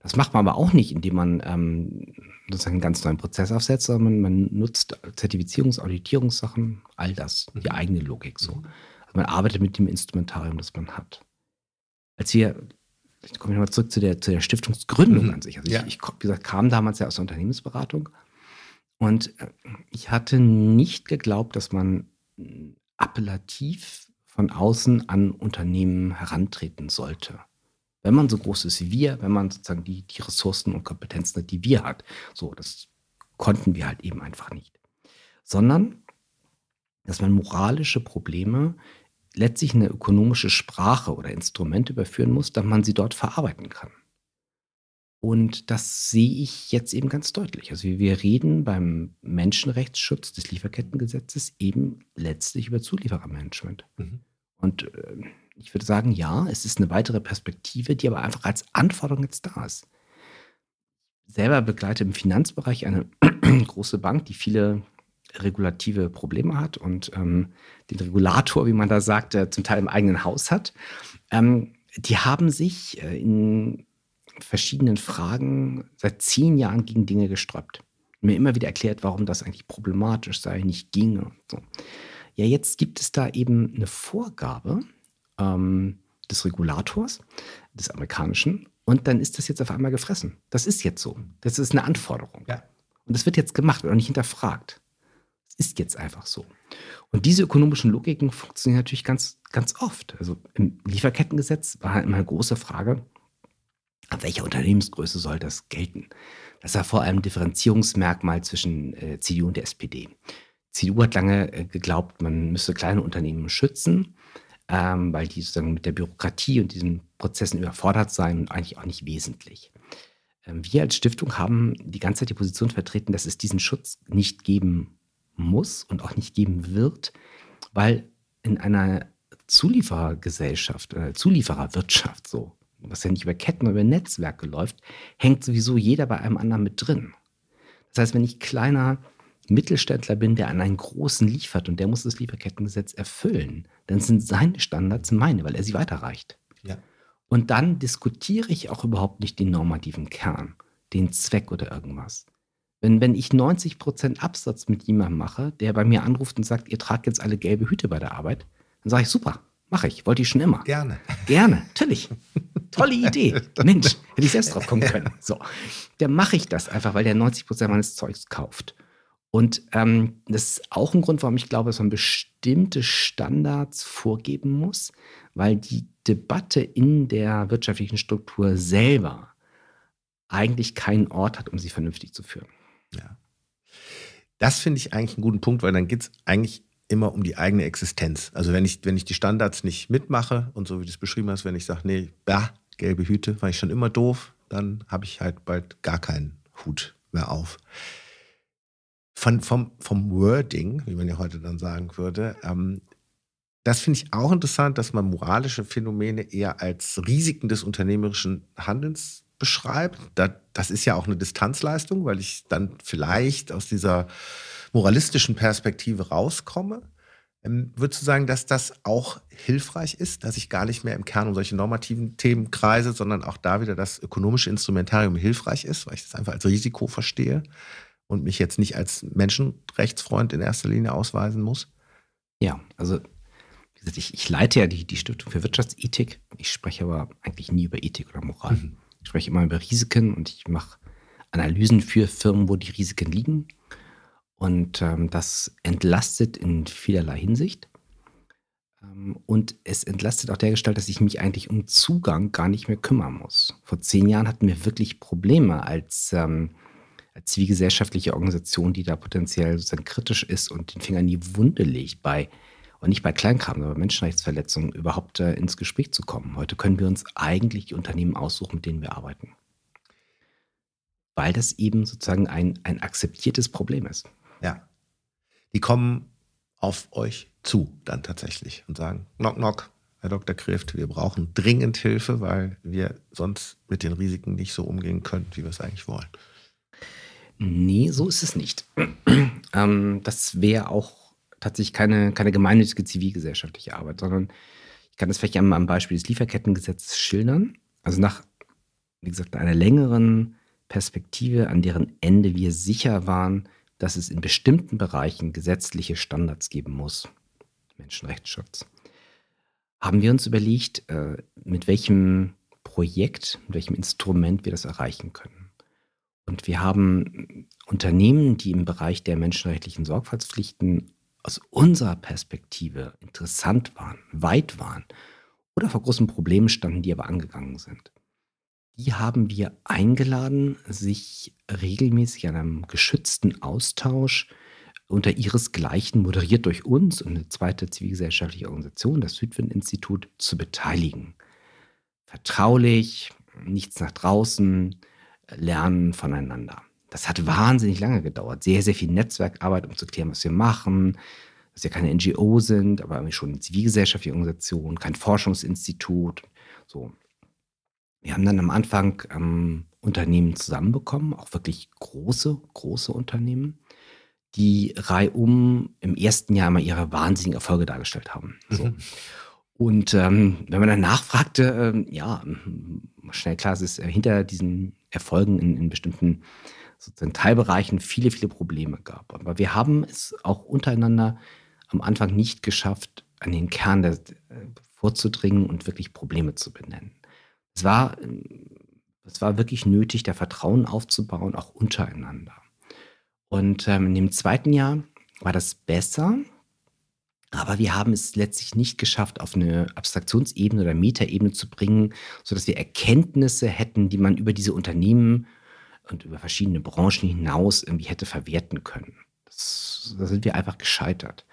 Speaker 2: Das macht man aber auch nicht, indem man ähm, sozusagen einen ganz neuen Prozess aufsetzt, sondern man, man nutzt Zertifizierungs-, Auditierungssachen, all das, mhm. die eigene Logik so. Mhm. Also man arbeitet mit dem Instrumentarium, das man hat. Als wir, ich komme nochmal zurück zu der, zu der Stiftungsgründung mhm. an sich. Also ja. ich, ich, wie gesagt, kam damals ja aus der Unternehmensberatung und äh, ich hatte nicht geglaubt, dass man appellativ von außen an Unternehmen herantreten sollte. Wenn man so groß ist wie wir, wenn man sozusagen die, die Ressourcen und Kompetenzen hat, die wir hat. So, das konnten wir halt eben einfach nicht. Sondern, dass man moralische Probleme letztlich in eine ökonomische Sprache oder Instrumente überführen muss, damit man sie dort verarbeiten kann. Und das sehe ich jetzt eben ganz deutlich. Also wir reden beim Menschenrechtsschutz des Lieferkettengesetzes eben letztlich über Zulieferermanagement. Mhm. Und äh, ich würde sagen, ja, es ist eine weitere Perspektive, die aber einfach als Anforderung jetzt da ist. Ich selber begleite im Finanzbereich eine große Bank, die viele regulative Probleme hat und ähm, den Regulator, wie man da sagt, äh, zum Teil im eigenen Haus hat. Ähm, die haben sich äh, in verschiedenen Fragen seit zehn Jahren gegen Dinge gesträubt. Mir immer wieder erklärt, warum das eigentlich problematisch sei, nicht ginge. So. Ja, jetzt gibt es da eben eine Vorgabe ähm, des Regulators, des amerikanischen, und dann ist das jetzt auf einmal gefressen. Das ist jetzt so. Das ist eine Anforderung.
Speaker 1: Ja.
Speaker 2: Und das wird jetzt gemacht und nicht hinterfragt. Es ist jetzt einfach so. Und diese ökonomischen Logiken funktionieren natürlich ganz, ganz oft. Also im Lieferkettengesetz war halt immer eine große Frage, Ab welcher Unternehmensgröße soll das gelten? Das war vor allem Differenzierungsmerkmal zwischen äh, CDU und der SPD. CDU hat lange äh, geglaubt, man müsse kleine Unternehmen schützen, ähm, weil die sozusagen mit der Bürokratie und diesen Prozessen überfordert seien und eigentlich auch nicht wesentlich. Ähm, wir als Stiftung haben die ganze Zeit die Position vertreten, dass es diesen Schutz nicht geben muss und auch nicht geben wird, weil in einer Zulieferergesellschaft, äh, Zuliefererwirtschaft so, was ja nicht über Ketten, oder über Netzwerke läuft, hängt sowieso jeder bei einem anderen mit drin. Das heißt, wenn ich kleiner Mittelständler bin, der an einen großen liefert und der muss das Lieferkettengesetz erfüllen, dann sind seine Standards meine, weil er sie weiterreicht.
Speaker 1: Ja.
Speaker 2: Und dann diskutiere ich auch überhaupt nicht den normativen Kern, den Zweck oder irgendwas. Wenn, wenn ich 90% Absatz mit jemandem mache, der bei mir anruft und sagt, ihr tragt jetzt alle gelbe Hüte bei der Arbeit, dann sage ich, super, mache ich, wollte ich schon immer.
Speaker 1: Gerne.
Speaker 2: Gerne, natürlich. Tolle Idee. Mensch, hätte ich selbst drauf kommen können. So, dann mache ich das einfach, weil der 90 Prozent meines Zeugs kauft. Und ähm, das ist auch ein Grund, warum ich glaube, dass man bestimmte Standards vorgeben muss, weil die Debatte in der wirtschaftlichen Struktur selber eigentlich keinen Ort hat, um sie vernünftig zu führen.
Speaker 1: Ja. Das finde ich eigentlich einen guten Punkt, weil dann geht es eigentlich immer um die eigene Existenz. Also wenn ich, wenn ich die Standards nicht mitmache und so wie du es beschrieben hast, wenn ich sage, nee, bah, gelbe Hüte, war ich schon immer doof, dann habe ich halt bald gar keinen Hut mehr auf. Von, vom, vom Wording, wie man ja heute dann sagen würde, ähm, das finde ich auch interessant, dass man moralische Phänomene eher als Risiken des unternehmerischen Handelns beschreibt. das ist ja auch eine Distanzleistung, weil ich dann vielleicht aus dieser moralistischen Perspektive rauskomme. Ähm, würdest du sagen, dass das auch hilfreich ist, dass ich gar nicht mehr im Kern um solche normativen Themen kreise, sondern auch da wieder das ökonomische Instrumentarium hilfreich ist, weil ich das einfach als Risiko verstehe und mich jetzt nicht als Menschenrechtsfreund in erster Linie ausweisen muss?
Speaker 2: Ja, also wie gesagt, ich, ich leite ja die, die Stiftung für Wirtschaftsethik. Ich spreche aber eigentlich nie über Ethik oder Moral. Mhm. Ich spreche immer über Risiken und ich mache Analysen für Firmen, wo die Risiken liegen und ähm, das entlastet in vielerlei Hinsicht. Ähm, und es entlastet auch der Gestalt, dass ich mich eigentlich um Zugang gar nicht mehr kümmern muss. Vor zehn Jahren hatten wir wirklich Probleme, als, ähm, zivilgesellschaftliche Organisation, die da potenziell sozusagen kritisch ist und den Finger in die Wunde legt bei und nicht bei Kleinkram, bei Menschenrechtsverletzungen überhaupt äh, ins Gespräch zu kommen. Heute können wir uns eigentlich die Unternehmen aussuchen, mit denen wir arbeiten. Weil das eben sozusagen ein, ein akzeptiertes Problem ist.
Speaker 1: Ja. Die kommen auf euch zu dann tatsächlich und sagen, knock, knock, Herr Dr. Kreft, wir brauchen dringend Hilfe, weil wir sonst mit den Risiken nicht so umgehen können, wie wir es eigentlich wollen.
Speaker 2: Nee, so ist es nicht. ähm, das wäre auch tatsächlich keine, keine gemeinnützige zivilgesellschaftliche Arbeit, sondern ich kann das vielleicht am, am Beispiel des Lieferkettengesetzes schildern. Also nach, wie gesagt, einer längeren Perspektive, an deren Ende wir sicher waren, dass es in bestimmten Bereichen gesetzliche Standards geben muss. Menschenrechtsschutz. Haben wir uns überlegt, äh, mit welchem Projekt, mit welchem Instrument wir das erreichen können. Und wir haben Unternehmen, die im Bereich der menschenrechtlichen Sorgfaltspflichten aus unserer Perspektive interessant waren, weit waren oder vor großen Problemen standen, die aber angegangen sind. Die haben wir eingeladen, sich regelmäßig an einem geschützten Austausch unter ihresgleichen, moderiert durch uns und eine zweite zivilgesellschaftliche Organisation, das Südwind-Institut, zu beteiligen. Vertraulich, nichts nach draußen, lernen voneinander. Das hat wahnsinnig lange gedauert. Sehr, sehr viel Netzwerkarbeit, um zu klären, was wir machen. Dass wir keine NGO sind, aber schon eine zivilgesellschaftliche Organisation, kein Forschungsinstitut. So. Wir haben dann am Anfang ähm, Unternehmen zusammenbekommen, auch wirklich große, große Unternehmen, die reihum im ersten Jahr immer ihre wahnsinnigen Erfolge dargestellt haben. So. Mhm. Und ähm, wenn man dann nachfragte, ähm, ja, schnell klar, es ist äh, hinter diesen Erfolgen in, in bestimmten sozusagen Teilbereichen viele, viele Probleme gab. Aber wir haben es auch untereinander am Anfang nicht geschafft, an den Kern der, äh, vorzudringen und wirklich Probleme zu benennen. Es war, es war wirklich nötig, da Vertrauen aufzubauen, auch untereinander. Und ähm, in dem zweiten Jahr war das besser, aber wir haben es letztlich nicht geschafft, auf eine Abstraktionsebene oder Metaebene zu bringen, sodass wir Erkenntnisse hätten, die man über diese Unternehmen und über verschiedene Branchen hinaus irgendwie hätte verwerten können. Das, da sind wir einfach gescheitert.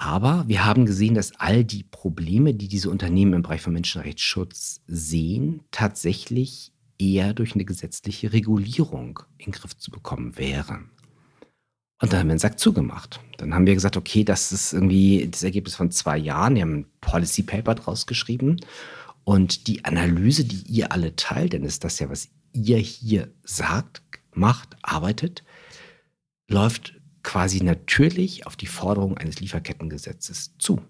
Speaker 2: Aber wir haben gesehen, dass all die Probleme, die diese Unternehmen im Bereich von Menschenrechtsschutz sehen, tatsächlich eher durch eine gesetzliche Regulierung in den Griff zu bekommen wären. Und dann haben wir den Sack zugemacht. Dann haben wir gesagt, okay, das ist irgendwie das Ergebnis von zwei Jahren. Wir haben ein Policy Paper draus geschrieben. Und die Analyse, die ihr alle teilt, denn ist das ja, was ihr hier sagt, macht, arbeitet, läuft quasi natürlich auf die Forderung eines Lieferkettengesetzes zu.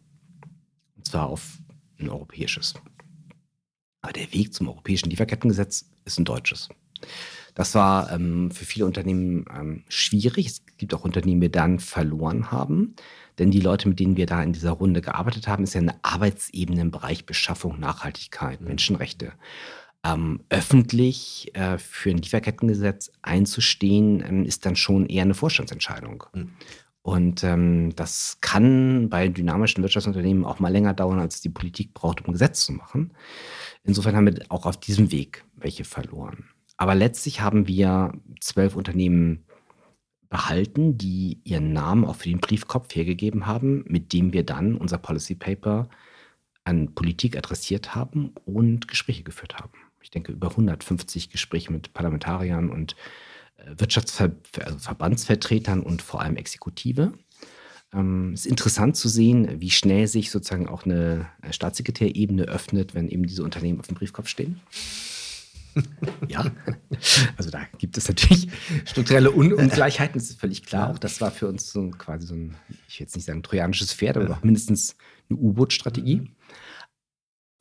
Speaker 2: Und zwar auf ein europäisches. Aber der Weg zum europäischen Lieferkettengesetz ist ein deutsches. Das war ähm, für viele Unternehmen ähm, schwierig. Es gibt auch Unternehmen, die wir dann verloren haben. Denn die Leute, mit denen wir da in dieser Runde gearbeitet haben, ist ja eine Arbeitsebene im Bereich Beschaffung, Nachhaltigkeit, mhm. Menschenrechte ähm, öffentlich äh, für ein Lieferkettengesetz einzustehen, ähm, ist dann schon eher eine Vorstandsentscheidung. Mhm. Und ähm, das kann bei dynamischen Wirtschaftsunternehmen auch mal länger dauern, als die Politik braucht, um Gesetz zu machen. Insofern haben wir auch auf diesem Weg welche verloren. Aber letztlich haben wir zwölf Unternehmen behalten, die ihren Namen auch für den Briefkopf hergegeben haben, mit dem wir dann unser Policy Paper an Politik adressiert haben und Gespräche geführt haben ich denke, über 150 Gespräche mit Parlamentariern und äh, Wirtschaftsverbandsvertretern also und vor allem Exekutive. Ähm, es ist interessant zu sehen, wie schnell sich sozusagen auch eine Staatssekretärebene öffnet, wenn eben diese Unternehmen auf dem Briefkopf stehen. ja, also da gibt es natürlich strukturelle Un Ungleichheiten, das ist völlig klar. Auch das war für uns so quasi so ein, ich will jetzt nicht sagen trojanisches Pferd, aber mindestens eine U-Boot-Strategie.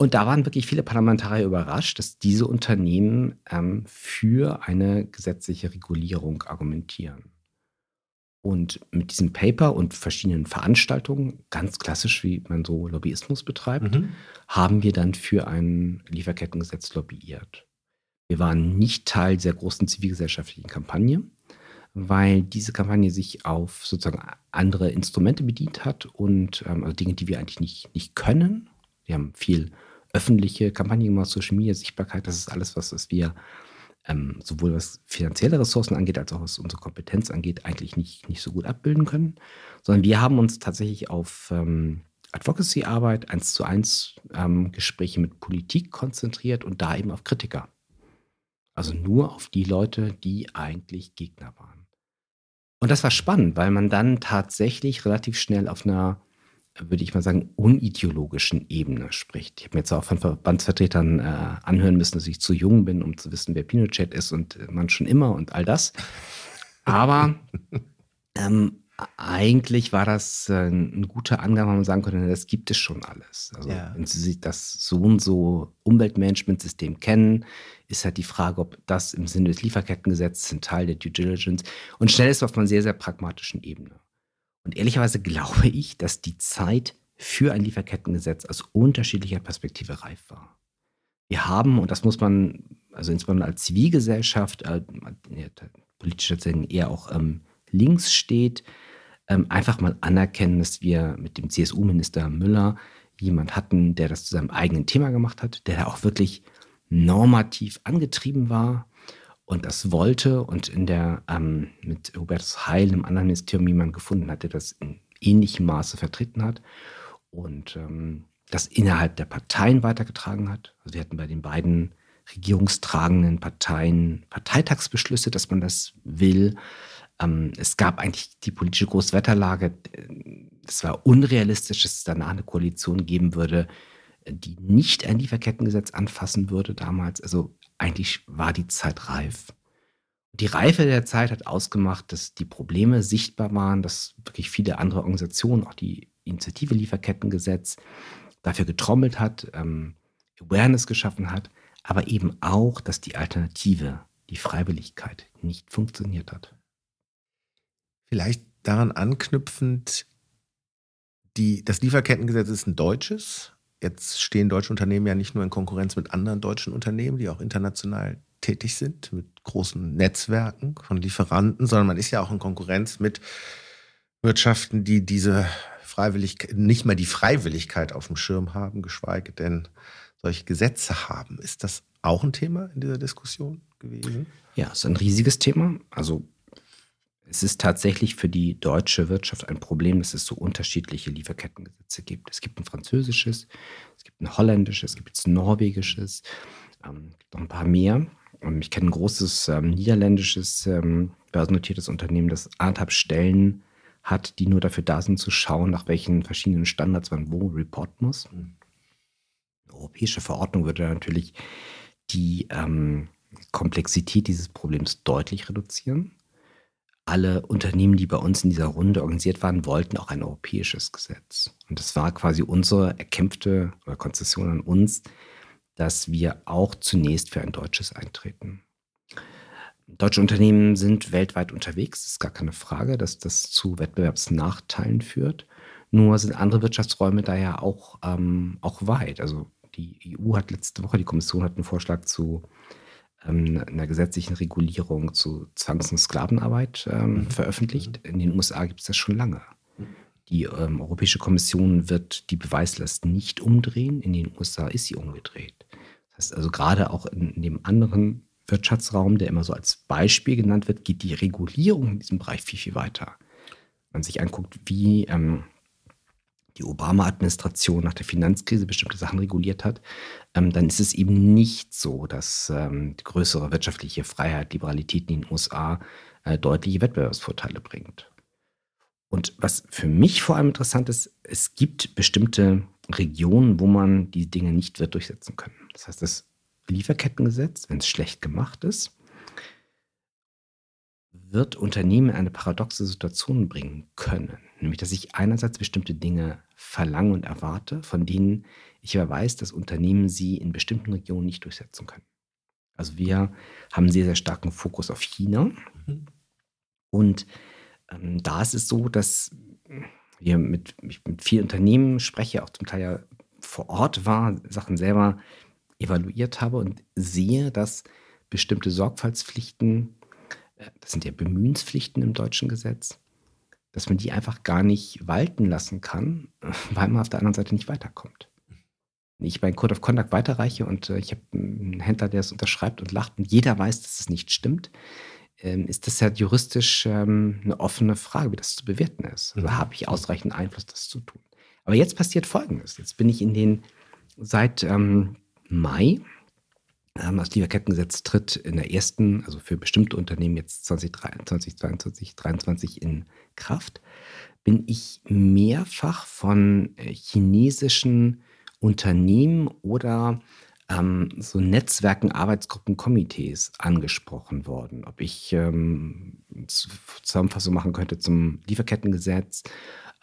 Speaker 2: Und da waren wirklich viele Parlamentarier überrascht, dass diese Unternehmen ähm, für eine gesetzliche Regulierung argumentieren. Und mit diesem Paper und verschiedenen Veranstaltungen, ganz klassisch, wie man so Lobbyismus betreibt, mhm. haben wir dann für ein Lieferkettengesetz lobbyiert. Wir waren nicht Teil dieser großen zivilgesellschaftlichen Kampagne, weil diese Kampagne sich auf sozusagen andere Instrumente bedient hat und ähm, also Dinge, die wir eigentlich nicht, nicht können. Wir haben viel öffentliche Kampagnen gemacht, Social Media, Sichtbarkeit, das ist alles, was, was wir ähm, sowohl was finanzielle Ressourcen angeht, als auch was unsere Kompetenz angeht, eigentlich nicht, nicht so gut abbilden können. Sondern wir haben uns tatsächlich auf ähm, Advocacy-Arbeit, eins zu eins ähm, Gespräche mit Politik konzentriert und da eben auf Kritiker. Also nur auf die Leute, die eigentlich Gegner waren. Und das war spannend, weil man dann tatsächlich relativ schnell auf einer würde ich mal sagen, unideologischen Ebene spricht. Ich habe mir jetzt auch von Verbandsvertretern äh, anhören müssen, dass ich zu jung bin, um zu wissen, wer Pinochet ist und man schon immer und all das. Aber ähm, eigentlich war das äh, ein guter Angang, wo man sagen könnte, das gibt es schon alles. Also, ja. wenn Sie sich das so und so Umweltmanagementsystem kennen, ist halt die Frage, ob das im Sinne des Lieferkettengesetzes ein Teil der Due Diligence und schnell ist auf einer sehr, sehr pragmatischen Ebene. Und ehrlicherweise glaube ich, dass die Zeit für ein Lieferkettengesetz aus unterschiedlicher Perspektive reif war. Wir haben, und das muss man, also insbesondere als Zivilgesellschaft, äh, politisch tatsächlich eher auch ähm, links steht, ähm, einfach mal anerkennen, dass wir mit dem CSU-Minister Müller jemand hatten, der das zu seinem eigenen Thema gemacht hat, der da auch wirklich normativ angetrieben war, und das wollte und in der ähm, mit Hubertus Heil, einem anderen Ministerium, jemand gefunden hat, der das in ähnlichem Maße vertreten hat und ähm, das innerhalb der Parteien weitergetragen hat. Also wir hatten bei den beiden regierungstragenden Parteien Parteitagsbeschlüsse, dass man das will. Ähm, es gab eigentlich die politische Großwetterlage. Es war unrealistisch, dass es danach eine Koalition geben würde, die nicht ein Lieferkettengesetz anfassen würde damals. Also eigentlich war die Zeit reif. Die Reife der Zeit hat ausgemacht, dass die Probleme sichtbar waren, dass wirklich viele andere Organisationen, auch die Initiative Lieferkettengesetz, dafür getrommelt hat, ähm, Awareness geschaffen hat, aber eben auch, dass die Alternative, die Freiwilligkeit, nicht funktioniert hat.
Speaker 1: Vielleicht daran anknüpfend, die, das Lieferkettengesetz ist ein deutsches Jetzt stehen deutsche Unternehmen ja nicht nur in Konkurrenz mit anderen deutschen Unternehmen, die auch international tätig sind, mit großen Netzwerken von Lieferanten, sondern man ist ja auch in Konkurrenz mit Wirtschaften, die diese Freiwilligkeit, nicht mal die Freiwilligkeit auf dem Schirm haben, geschweige denn solche Gesetze haben. Ist das auch ein Thema in dieser Diskussion gewesen?
Speaker 2: Ja, es ist ein riesiges Thema. Also es ist tatsächlich für die deutsche Wirtschaft ein Problem, dass es so unterschiedliche Lieferkettengesetze gibt. Es gibt ein französisches, es gibt ein holländisches, es gibt ein norwegisches, ähm, gibt noch ein paar mehr. Ähm, ich kenne ein großes ähm, niederländisches ähm, börsennotiertes Unternehmen, das anderthalb Stellen hat, die nur dafür da sind, zu schauen, nach welchen verschiedenen Standards man wo reporten muss. Eine europäische Verordnung würde natürlich die ähm, Komplexität dieses Problems deutlich reduzieren alle Unternehmen, die bei uns in dieser Runde organisiert waren, wollten auch ein europäisches Gesetz. Und das war quasi unsere erkämpfte oder Konzession an uns, dass wir auch zunächst für ein deutsches eintreten. Deutsche Unternehmen sind weltweit unterwegs, ist gar keine Frage, dass das zu Wettbewerbsnachteilen führt. Nur sind andere Wirtschaftsräume da ja auch, ähm, auch weit. Also die EU hat letzte Woche, die Kommission hat einen Vorschlag zu ähm, einer gesetzlichen Regulierung zu Zwangs- und Sklavenarbeit ähm, mhm. veröffentlicht. In den USA gibt es das schon lange. Die ähm, Europäische Kommission wird die Beweislast nicht umdrehen. In den USA ist sie umgedreht. Das heißt also gerade auch in, in dem anderen Wirtschaftsraum, der immer so als Beispiel genannt wird, geht die Regulierung in diesem Bereich viel, viel weiter. Wenn man sich anguckt, wie ähm, die Obama-Administration nach der Finanzkrise bestimmte Sachen reguliert hat, ähm, dann ist es eben nicht so, dass ähm, größere wirtschaftliche Freiheit, Liberalität in den USA äh, deutliche Wettbewerbsvorteile bringt. Und was für mich vor allem interessant ist, es gibt bestimmte Regionen, wo man die Dinge nicht wird durchsetzen können. Das heißt, das Lieferkettengesetz, wenn es schlecht gemacht ist, wird Unternehmen in eine paradoxe Situation bringen können. Nämlich, dass ich einerseits bestimmte Dinge verlange und erwarte, von denen ich aber weiß, dass Unternehmen sie in bestimmten Regionen nicht durchsetzen können. Also wir haben einen sehr, sehr starken Fokus auf China. Mhm. Und ähm, da ist es so, dass wir mit, ich mit vielen Unternehmen spreche, auch zum Teil ja vor Ort war, Sachen selber evaluiert habe und sehe, dass bestimmte Sorgfaltspflichten, äh, das sind ja Bemühenspflichten im deutschen Gesetz, dass man die einfach gar nicht walten lassen kann, weil man auf der anderen Seite nicht weiterkommt. ich meinen Code of Conduct weiterreiche und äh, ich habe einen Händler, der es unterschreibt und lacht und jeder weiß, dass es nicht stimmt, ähm, ist das ja juristisch ähm, eine offene Frage, wie das zu bewerten ist. Also habe ich ausreichend Einfluss, das zu tun. Aber jetzt passiert Folgendes. Jetzt bin ich in den, seit ähm, Mai, ähm, das Lieferkettengesetz tritt in der ersten, also für bestimmte Unternehmen jetzt 2023, 2022, 2023 in Kraft, bin ich mehrfach von äh, chinesischen Unternehmen oder ähm, so Netzwerken, Arbeitsgruppen, Komitees angesprochen worden. Ob ich ähm, Zusammenfassung machen könnte zum Lieferkettengesetz,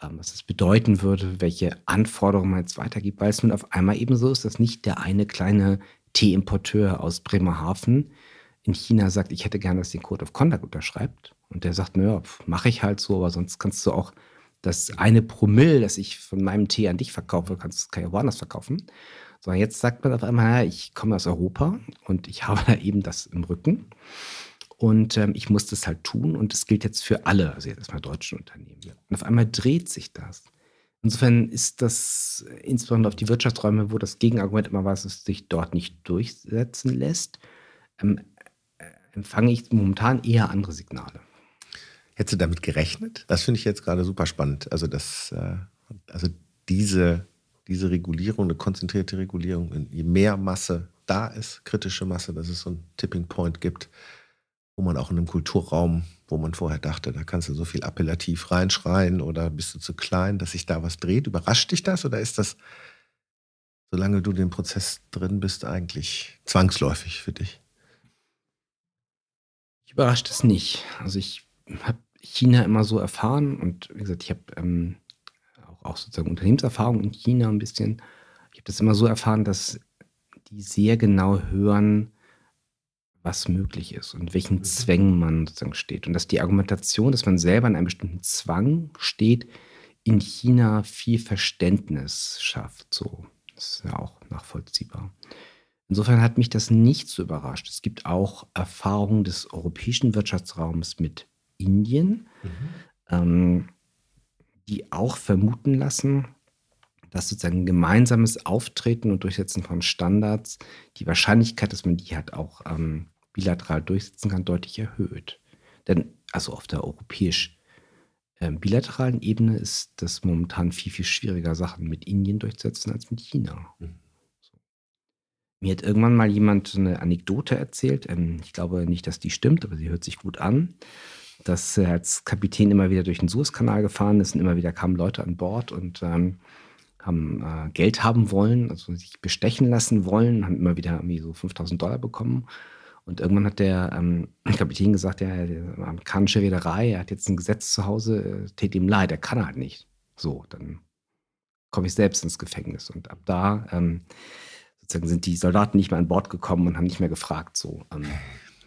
Speaker 2: ähm, was das bedeuten würde, welche Anforderungen man jetzt weitergibt, weil es nun auf einmal eben so ist, dass nicht der eine kleine Teeimporteur aus Bremerhaven in China sagt, ich hätte gerne, dass den Code of Conduct unterschreibt. Und der sagt, naja, mache ich halt so, aber sonst kannst du auch das eine Promille, das ich von meinem Tee an dich verkaufe, kannst, kann ich woanders verkaufen. So, jetzt sagt man auf einmal, ja, ich komme aus Europa und ich habe da eben das im Rücken. Und ähm, ich muss das halt tun und das gilt jetzt für alle, also jetzt erstmal deutschen Unternehmen. Und auf einmal dreht sich das. Insofern ist das insbesondere auf die Wirtschaftsräume, wo das Gegenargument immer war, dass es sich dort nicht durchsetzen lässt, ähm, äh, empfange ich momentan eher andere Signale.
Speaker 1: Hättest du damit gerechnet? Das finde ich jetzt gerade super spannend. Also, das, äh, also diese diese Regulierung, eine konzentrierte Regulierung, je mehr Masse da ist, kritische Masse, dass es so einen Tipping Point gibt, wo man auch in einem Kulturraum, wo man vorher dachte, da kannst du so viel appellativ reinschreien oder bist du zu klein, dass sich da was dreht. Überrascht dich das oder ist das, solange du den Prozess drin bist, eigentlich zwangsläufig für dich?
Speaker 2: Ich überrascht es nicht. Also ich habe China immer so erfahren und wie gesagt, ich habe ähm, auch sozusagen Unternehmenserfahrung in China ein bisschen. Ich habe das immer so erfahren, dass die sehr genau hören, was möglich ist und welchen mhm. Zwängen man sozusagen steht. Und dass die Argumentation, dass man selber in einem bestimmten Zwang steht, in China viel Verständnis schafft. So, das ist ja auch nachvollziehbar. Insofern hat mich das nicht so überrascht. Es gibt auch Erfahrungen des europäischen Wirtschaftsraums mit Indien. Mhm. Ähm, die auch vermuten lassen, dass sozusagen gemeinsames Auftreten und Durchsetzen von Standards die Wahrscheinlichkeit, dass man die halt auch ähm, bilateral durchsetzen kann, deutlich erhöht. Denn also auf der europäisch äh, bilateralen Ebene ist das momentan viel, viel schwieriger, Sachen mit Indien durchzusetzen als mit China. Mhm. Mir hat irgendwann mal jemand eine Anekdote erzählt. Ähm, ich glaube nicht, dass die stimmt, aber sie hört sich gut an dass er als Kapitän immer wieder durch den Suezkanal gefahren ist und immer wieder kamen Leute an Bord und ähm, haben äh, Geld haben wollen, also sich bestechen lassen wollen, haben immer wieder irgendwie so 5000 Dollar bekommen. Und irgendwann hat der ähm, Kapitän gesagt, ja, die amerikanische Reederei, er hat jetzt ein Gesetz zu Hause, äh, tät ihm leid, er kann halt nicht. So, dann komme ich selbst ins Gefängnis. Und ab da ähm, sozusagen sind die Soldaten nicht mehr an Bord gekommen und haben nicht mehr gefragt. So, ähm,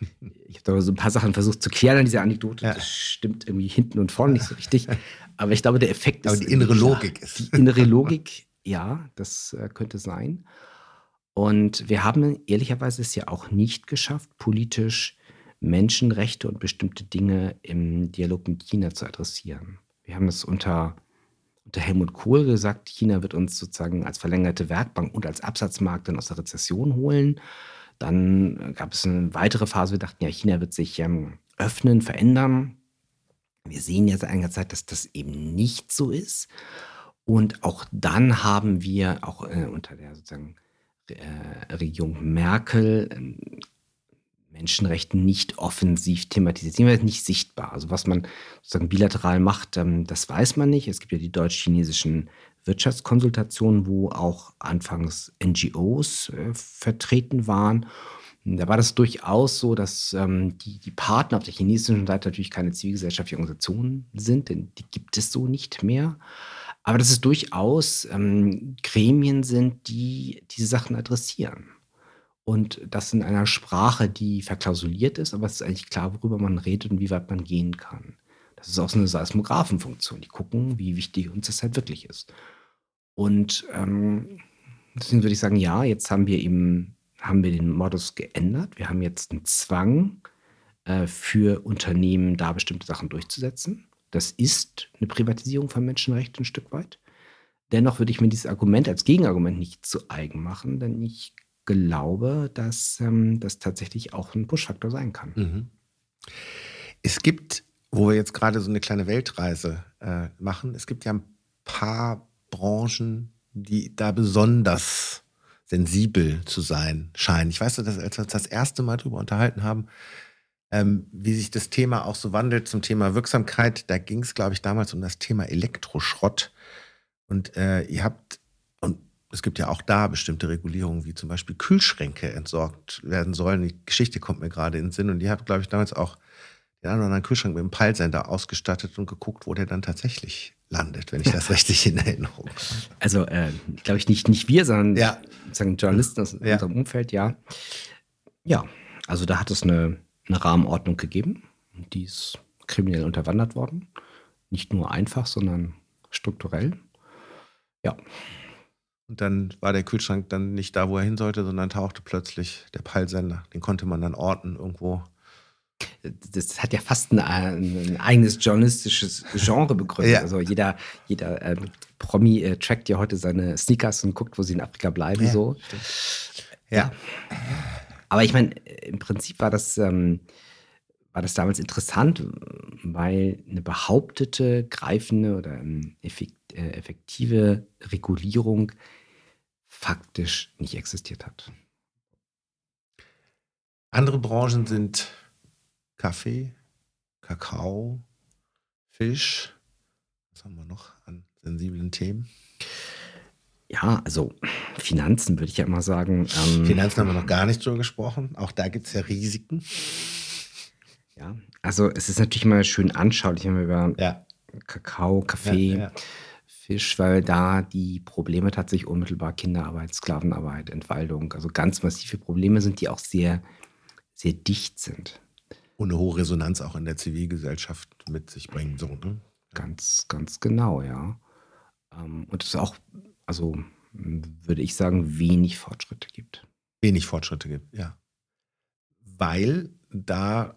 Speaker 2: ich habe da so ein paar Sachen versucht zu klären an dieser Anekdote. Ja. Das stimmt irgendwie hinten und vorne nicht so richtig. Aber ich glaube, der Effekt
Speaker 1: ist. Aber die innere Logik
Speaker 2: klar. ist. Die innere Logik, ja, das äh, könnte sein. Und wir haben ehrlicherweise es ja auch nicht geschafft, politisch Menschenrechte und bestimmte Dinge im Dialog mit China zu adressieren. Wir haben es unter, unter Helmut Kohl gesagt, China wird uns sozusagen als verlängerte Werkbank und als Absatzmarkt dann aus der Rezession holen. Dann gab es eine weitere Phase, wir dachten, ja, China wird sich ähm, öffnen, verändern. Wir sehen jetzt Zeit, dass das eben nicht so ist. Und auch dann haben wir auch äh, unter der sozusagen äh, Regierung Merkel äh, Menschenrechte nicht offensiv thematisiert, sind nicht sichtbar. Also was man sozusagen bilateral macht, ähm, das weiß man nicht. Es gibt ja die deutsch-chinesischen Wirtschaftskonsultationen, wo auch anfangs NGOs äh, vertreten waren. Da war das durchaus so, dass ähm, die, die Partner auf der chinesischen Seite natürlich keine zivilgesellschaftliche Organisationen sind, denn die gibt es so nicht mehr. Aber dass es durchaus ähm, Gremien sind, die diese Sachen adressieren. Und das in einer Sprache, die verklausuliert ist, aber es ist eigentlich klar, worüber man redet und wie weit man gehen kann. Das ist auch so eine Seismographenfunktion. Die gucken, wie wichtig uns das halt wirklich ist. Und ähm, deswegen würde ich sagen, ja, jetzt haben wir eben haben wir den Modus geändert. Wir haben jetzt einen Zwang äh, für Unternehmen, da bestimmte Sachen durchzusetzen. Das ist eine Privatisierung von Menschenrechten ein Stück weit. dennoch würde ich mir dieses Argument als Gegenargument nicht zu eigen machen, denn ich glaube, dass ähm, das tatsächlich auch ein Push-Faktor sein kann.
Speaker 1: Mhm. Es gibt, wo wir jetzt gerade so eine kleine Weltreise äh, machen, es gibt ja ein paar Branchen, die da besonders sensibel zu sein scheinen. Ich weiß, dass als wir uns das erste Mal darüber unterhalten haben, ähm, wie sich das Thema auch so wandelt zum Thema Wirksamkeit, da ging es, glaube ich, damals um das Thema Elektroschrott. Und äh, ihr habt, es gibt ja auch da bestimmte Regulierungen, wie zum Beispiel Kühlschränke entsorgt werden sollen. Die Geschichte kommt mir gerade in den Sinn. Und ihr habt, glaube ich, damals auch den einen oder anderen Kühlschrank mit einem Peilsender ausgestattet und geguckt, wo der dann tatsächlich landet, wenn ich das richtig in Erinnerung habe.
Speaker 2: Also, äh, glaube ich, nicht, nicht wir, sondern
Speaker 1: ja.
Speaker 2: sagen Journalisten aus
Speaker 1: ja.
Speaker 2: unserem Umfeld, ja. Ja, also da hat es eine, eine Rahmenordnung gegeben, die ist kriminell unterwandert worden. Nicht nur einfach, sondern strukturell. Ja.
Speaker 1: Und dann war der Kühlschrank dann nicht da, wo er hin sollte, sondern tauchte plötzlich der Peilsender. Den konnte man dann orten irgendwo
Speaker 2: das hat ja fast ein, ein eigenes journalistisches Genre begründet. Ja. Also jeder, jeder äh, Promi äh, trackt ja heute seine Sneakers und guckt, wo sie in Afrika bleiben. Ja, so.
Speaker 1: Ja. ja.
Speaker 2: Aber ich meine, im Prinzip war das, ähm, war das damals interessant, weil eine behauptete, greifende oder ähm, äh, effektive Regulierung faktisch nicht existiert hat.
Speaker 1: Andere Branchen sind Kaffee, Kakao, Fisch. Was haben wir noch an sensiblen Themen?
Speaker 2: Ja, also Finanzen würde ich ja immer sagen.
Speaker 1: Ähm, Finanzen haben wir noch gar nicht so gesprochen. Auch da gibt es ja Risiken.
Speaker 2: Ja, also es ist natürlich mal schön anschaulich, wenn wir über
Speaker 1: ja.
Speaker 2: Kakao, Kaffee, ja, ja. Fisch, weil da die Probleme tatsächlich unmittelbar Kinderarbeit, Sklavenarbeit, Entwaldung, also ganz massive Probleme sind, die auch sehr, sehr dicht sind
Speaker 1: und eine hohe Resonanz auch in der Zivilgesellschaft mit sich bringen. So, ne?
Speaker 2: Ganz, ganz genau, ja. Ähm, und es auch, also würde ich sagen, wenig Fortschritte gibt.
Speaker 1: Wenig Fortschritte gibt, ja. Weil da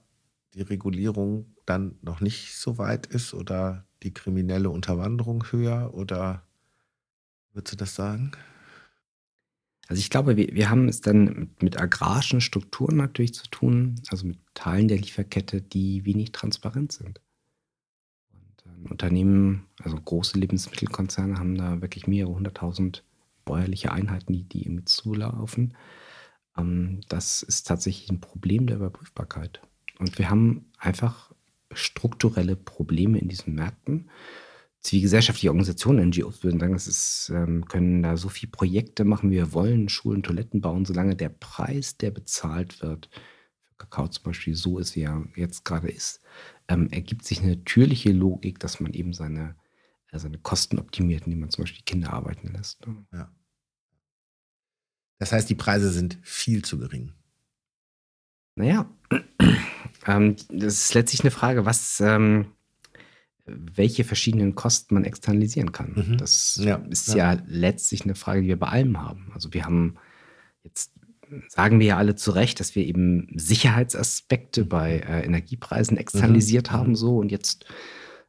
Speaker 1: die Regulierung dann noch nicht so weit ist oder die kriminelle Unterwanderung höher oder würdest du das sagen?
Speaker 2: Also ich glaube, wir, wir haben es dann mit, mit agrarischen Strukturen natürlich zu tun, also mit Teilen der Lieferkette, die wenig transparent sind. Und ähm, Unternehmen, also große Lebensmittelkonzerne, haben da wirklich mehrere hunderttausend bäuerliche Einheiten, die, die irgendwie zulaufen. Ähm, das ist tatsächlich ein Problem der Überprüfbarkeit. Und wir haben einfach strukturelle Probleme in diesen Märkten zivilgesellschaftliche Organisationen, NGOs würden sagen, es ist, ähm, können da so viele Projekte machen, wie wir wollen, Schulen, Toiletten bauen, solange der Preis, der bezahlt wird, für Kakao zum Beispiel so ist, wie er jetzt gerade ist, ähm, ergibt sich eine natürliche Logik, dass man eben seine, äh, seine Kosten optimiert, indem man zum Beispiel Kinder arbeiten lässt. Ne?
Speaker 1: Ja. Das heißt, die Preise sind viel zu gering.
Speaker 2: Naja, ähm, das ist letztlich eine Frage, was, ähm, welche verschiedenen Kosten man externalisieren kann. Mhm. Das ja, ist ja. ja. letztlich eine Frage, die wir bei allem haben. Also wir haben jetzt sagen wir ja alle zu Recht, dass wir eben Sicherheitsaspekte mhm. bei äh, Energiepreisen externalisiert mhm. haben so und jetzt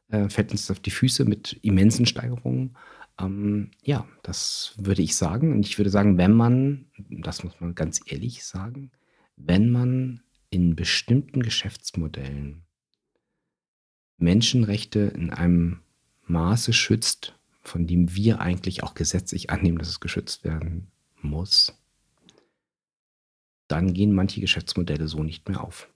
Speaker 2: äh, fällt uns auf die Füße mit immensen Steigerungen. Ähm, ja, das würde ich sagen. Und ich würde sagen, wenn man, das muss man ganz ehrlich sagen, wenn man in bestimmten Geschäftsmodellen Menschenrechte in einem Maße schützt, von dem wir eigentlich auch gesetzlich annehmen, dass es geschützt werden muss, dann gehen manche Geschäftsmodelle so nicht mehr auf.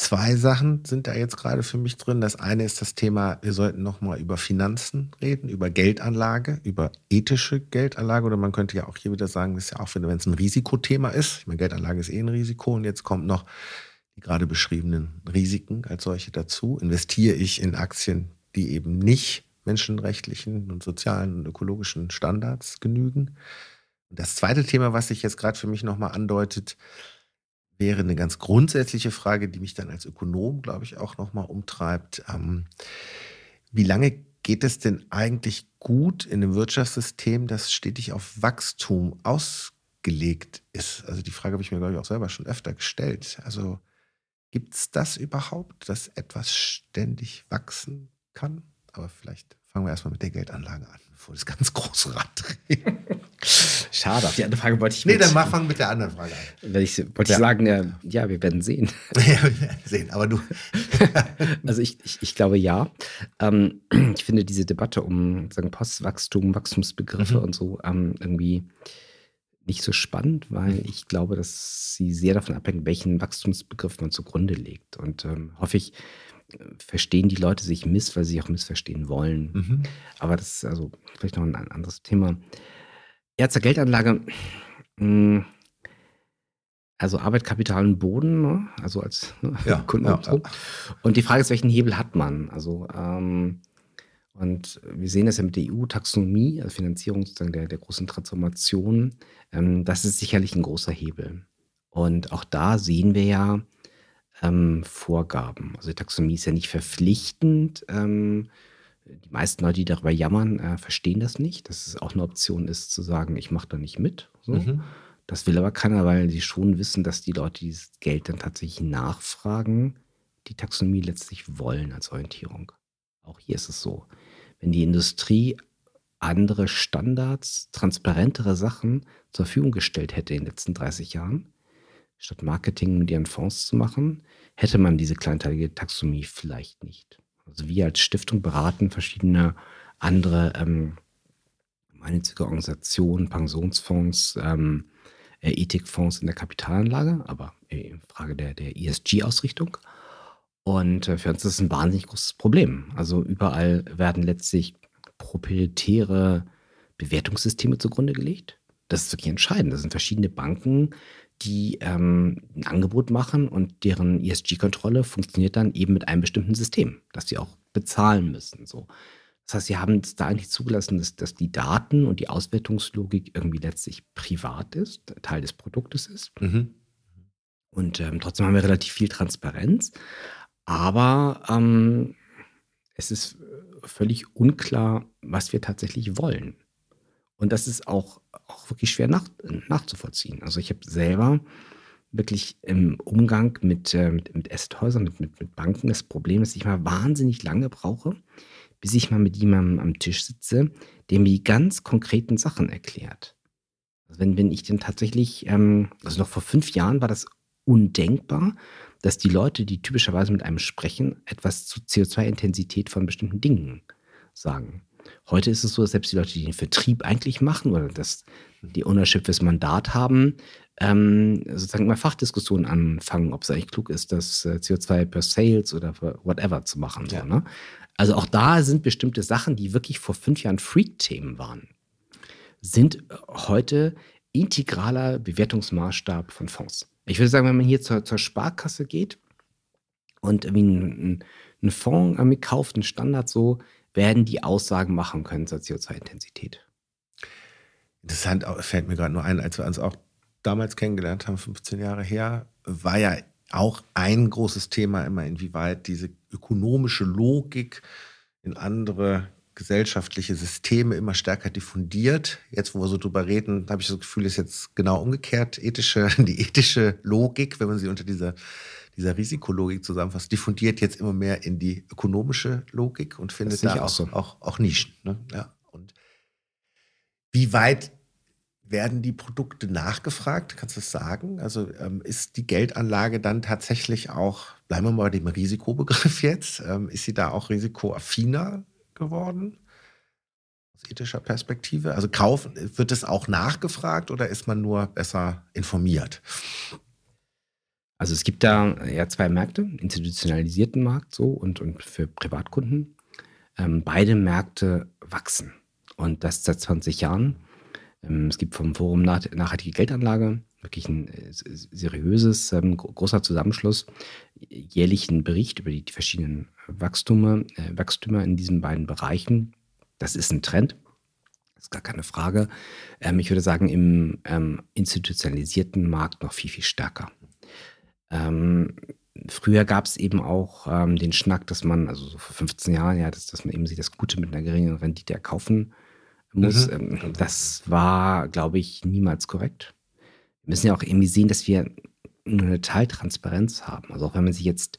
Speaker 1: Zwei Sachen sind da jetzt gerade für mich drin. Das eine ist das Thema, wir sollten nochmal über Finanzen reden, über Geldanlage, über ethische Geldanlage. Oder man könnte ja auch hier wieder sagen, das ist ja auch, wenn es ein Risikothema ist. Ich meine, Geldanlage ist eh ein Risiko. Und jetzt kommt noch die gerade beschriebenen Risiken als solche dazu? Investiere ich in Aktien, die eben nicht menschenrechtlichen und sozialen und ökologischen Standards genügen? Und das zweite Thema, was sich jetzt gerade für mich nochmal andeutet, wäre eine ganz grundsätzliche Frage, die mich dann als Ökonom, glaube ich, auch nochmal umtreibt. Ähm, wie lange geht es denn eigentlich gut in einem Wirtschaftssystem, das stetig auf Wachstum ausgelegt ist? Also die Frage habe ich mir, glaube ich, auch selber schon öfter gestellt. Also Gibt es das überhaupt, dass etwas ständig wachsen kann? Aber vielleicht fangen wir erstmal mit der Geldanlage an, bevor das ganz große Rad dreht.
Speaker 2: Schade, auf die andere Frage wollte ich
Speaker 1: Nee, dann mach, fang mit der anderen Frage an.
Speaker 2: Ich, wollte ja. ich sagen, äh, ja, wir werden sehen.
Speaker 1: ja, wir werden sehen, aber du.
Speaker 2: also ich, ich, ich, glaube ja. Ähm, ich finde diese Debatte um sagen, Postwachstum, Wachstumsbegriffe mhm. und so ähm, irgendwie nicht so spannend, weil mhm. ich glaube, dass sie sehr davon abhängen, welchen Wachstumsbegriff man zugrunde legt. Und ähm, hoffe ich, verstehen die Leute sich miss, weil sie sich auch missverstehen wollen. Mhm. Aber das ist also vielleicht noch ein anderes Thema. Ja, zur Geldanlage. Hm, also Arbeit, Kapital und Boden, ne? also als ne? ja, Kunden ja. Ja. Und die Frage ist, welchen Hebel hat man? Also ähm, und wir sehen das ja mit der EU-Taxonomie, also Finanzierung sozusagen der, der großen Transformation. Ähm, das ist sicherlich ein großer Hebel. Und auch da sehen wir ja ähm, Vorgaben. Also die Taxonomie ist ja nicht verpflichtend. Ähm, die meisten Leute, die darüber jammern, äh, verstehen das nicht, dass es auch eine Option ist, zu sagen, ich mache da nicht mit. So. Mhm. Das will aber keiner, weil sie schon wissen, dass die Leute dieses Geld dann tatsächlich nachfragen, die Taxonomie letztlich wollen als Orientierung. Auch hier ist es so. Wenn die Industrie andere Standards, transparentere Sachen zur Verfügung gestellt hätte in den letzten 30 Jahren, statt Marketing mit ihren Fonds zu machen, hätte man diese kleinteilige Taxonomie vielleicht nicht. Also wir als Stiftung beraten verschiedene andere ähm, gemeinnützige Organisationen, Pensionsfonds, ähm, äh, Ethikfonds in der Kapitalanlage, aber in Frage der, der ESG-Ausrichtung. Und äh, für uns ist das ein wahnsinnig großes Problem. Also überall werden letztlich proprietäre Bewertungssysteme zugrunde gelegt. Das ist wirklich entscheidend. Das sind verschiedene Banken, die ähm, ein Angebot machen und deren ESG-Kontrolle funktioniert dann eben mit einem bestimmten System, das sie auch bezahlen müssen. So. Das heißt, sie haben es da eigentlich zugelassen, dass, dass die Daten und die Auswertungslogik irgendwie letztlich privat ist, Teil des Produktes ist. Mhm. Und ähm, trotzdem haben wir relativ viel Transparenz. Aber ähm, es ist völlig unklar, was wir tatsächlich wollen. Und das ist auch, auch wirklich schwer nach, nachzuvollziehen. Also ich habe selber wirklich im Umgang mit, äh, mit, mit Asset-Häusern, mit, mit, mit Banken das Problem, dass ich mal wahnsinnig lange brauche, bis ich mal mit jemandem am Tisch sitze, der mir die ganz konkreten Sachen erklärt. Also wenn, wenn ich denn tatsächlich, ähm, also noch vor fünf Jahren war das undenkbar, dass die Leute, die typischerweise mit einem sprechen, etwas zur CO2-Intensität von bestimmten Dingen sagen. Heute ist es so, dass selbst die Leute, die den Vertrieb eigentlich machen oder dass die Ownership fürs Mandat haben, ähm, sozusagen mal Fachdiskussionen anfangen, ob es eigentlich klug ist, das äh, CO2 per Sales oder whatever zu machen. Ja. So, ne? Also auch da sind bestimmte Sachen, die wirklich vor fünf Jahren Freak-Themen waren, sind heute integraler Bewertungsmaßstab von Fonds. Ich würde sagen, wenn man hier zur, zur Sparkasse geht und irgendwie einen, einen Fonds kauft, einen Standard so, werden die Aussagen machen können zur CO2-Intensität.
Speaker 1: Interessant, fällt mir gerade nur ein, als wir uns auch damals kennengelernt haben, 15 Jahre her, war ja auch ein großes Thema immer, inwieweit diese ökonomische Logik in andere gesellschaftliche Systeme immer stärker diffundiert. Jetzt, wo wir so drüber reden, habe ich das Gefühl, ist jetzt genau umgekehrt. Ethische, die ethische Logik, wenn man sie unter dieser dieser Risikologik zusammenfasst, diffundiert jetzt immer mehr in die ökonomische Logik und findet da auch, so. auch, auch, Nischen. Ne? Ja. Und wie weit werden die Produkte nachgefragt? Kannst du das sagen? Also ähm, ist die Geldanlage dann tatsächlich auch, bleiben wir mal bei dem Risikobegriff jetzt, ähm, ist sie da auch risikoaffiner geworden? Aus ethischer Perspektive? Also kaufen, wird es auch nachgefragt oder ist man nur besser informiert?
Speaker 2: Also es gibt da ja zwei Märkte, institutionalisierten Markt so und, und für Privatkunden. Ähm, beide Märkte wachsen und das seit 20 Jahren. Ähm, es gibt vom Forum Nach Nachhaltige Geldanlage wirklich ein äh, seriöses, ähm, großer Zusammenschluss, jährlich einen Bericht über die, die verschiedenen Wachstume, äh, Wachstümer in diesen beiden Bereichen. Das ist ein Trend, das ist gar keine Frage. Ähm, ich würde sagen, im ähm, institutionalisierten Markt noch viel, viel stärker. Ähm, früher gab es eben auch ähm, den Schnack, dass man, also so vor 15 Jahren, ja, dass, dass man eben sich das Gute mit einer geringen Rendite erkaufen muss. Mhm. Ähm, das war, glaube ich, niemals korrekt. Wir müssen ja auch irgendwie sehen, dass wir nur eine Teiltransparenz haben. Also auch wenn man sich jetzt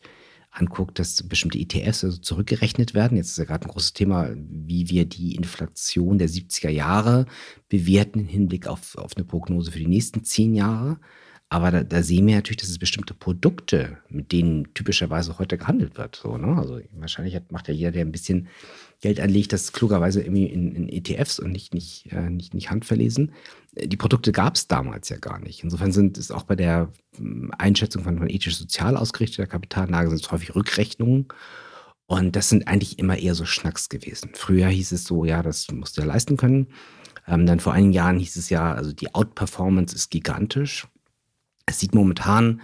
Speaker 2: anguckt, dass bestimmte ETFs also zurückgerechnet werden. Jetzt ist ja gerade ein großes Thema, wie wir die Inflation der 70er Jahre bewerten im Hinblick auf, auf eine Prognose für die nächsten zehn Jahre. Aber da, da, sehen wir natürlich, dass es bestimmte Produkte, mit denen typischerweise heute gehandelt wird. So, ne? Also wahrscheinlich hat, macht ja jeder, der ein bisschen Geld anlegt, das klugerweise irgendwie in, in ETFs und nicht, nicht, äh, nicht, nicht handverlesen. Die Produkte gab es damals ja gar nicht. Insofern sind es auch bei der hm, Einschätzung von, von ethisch-sozial ausgerichteter Kapitalanlage sind es häufig Rückrechnungen. Und das sind eigentlich immer eher so Schnacks gewesen. Früher hieß es so, ja, das musst du ja leisten können. Ähm, dann vor einigen Jahren hieß es ja, also die Outperformance ist gigantisch. Es sieht momentan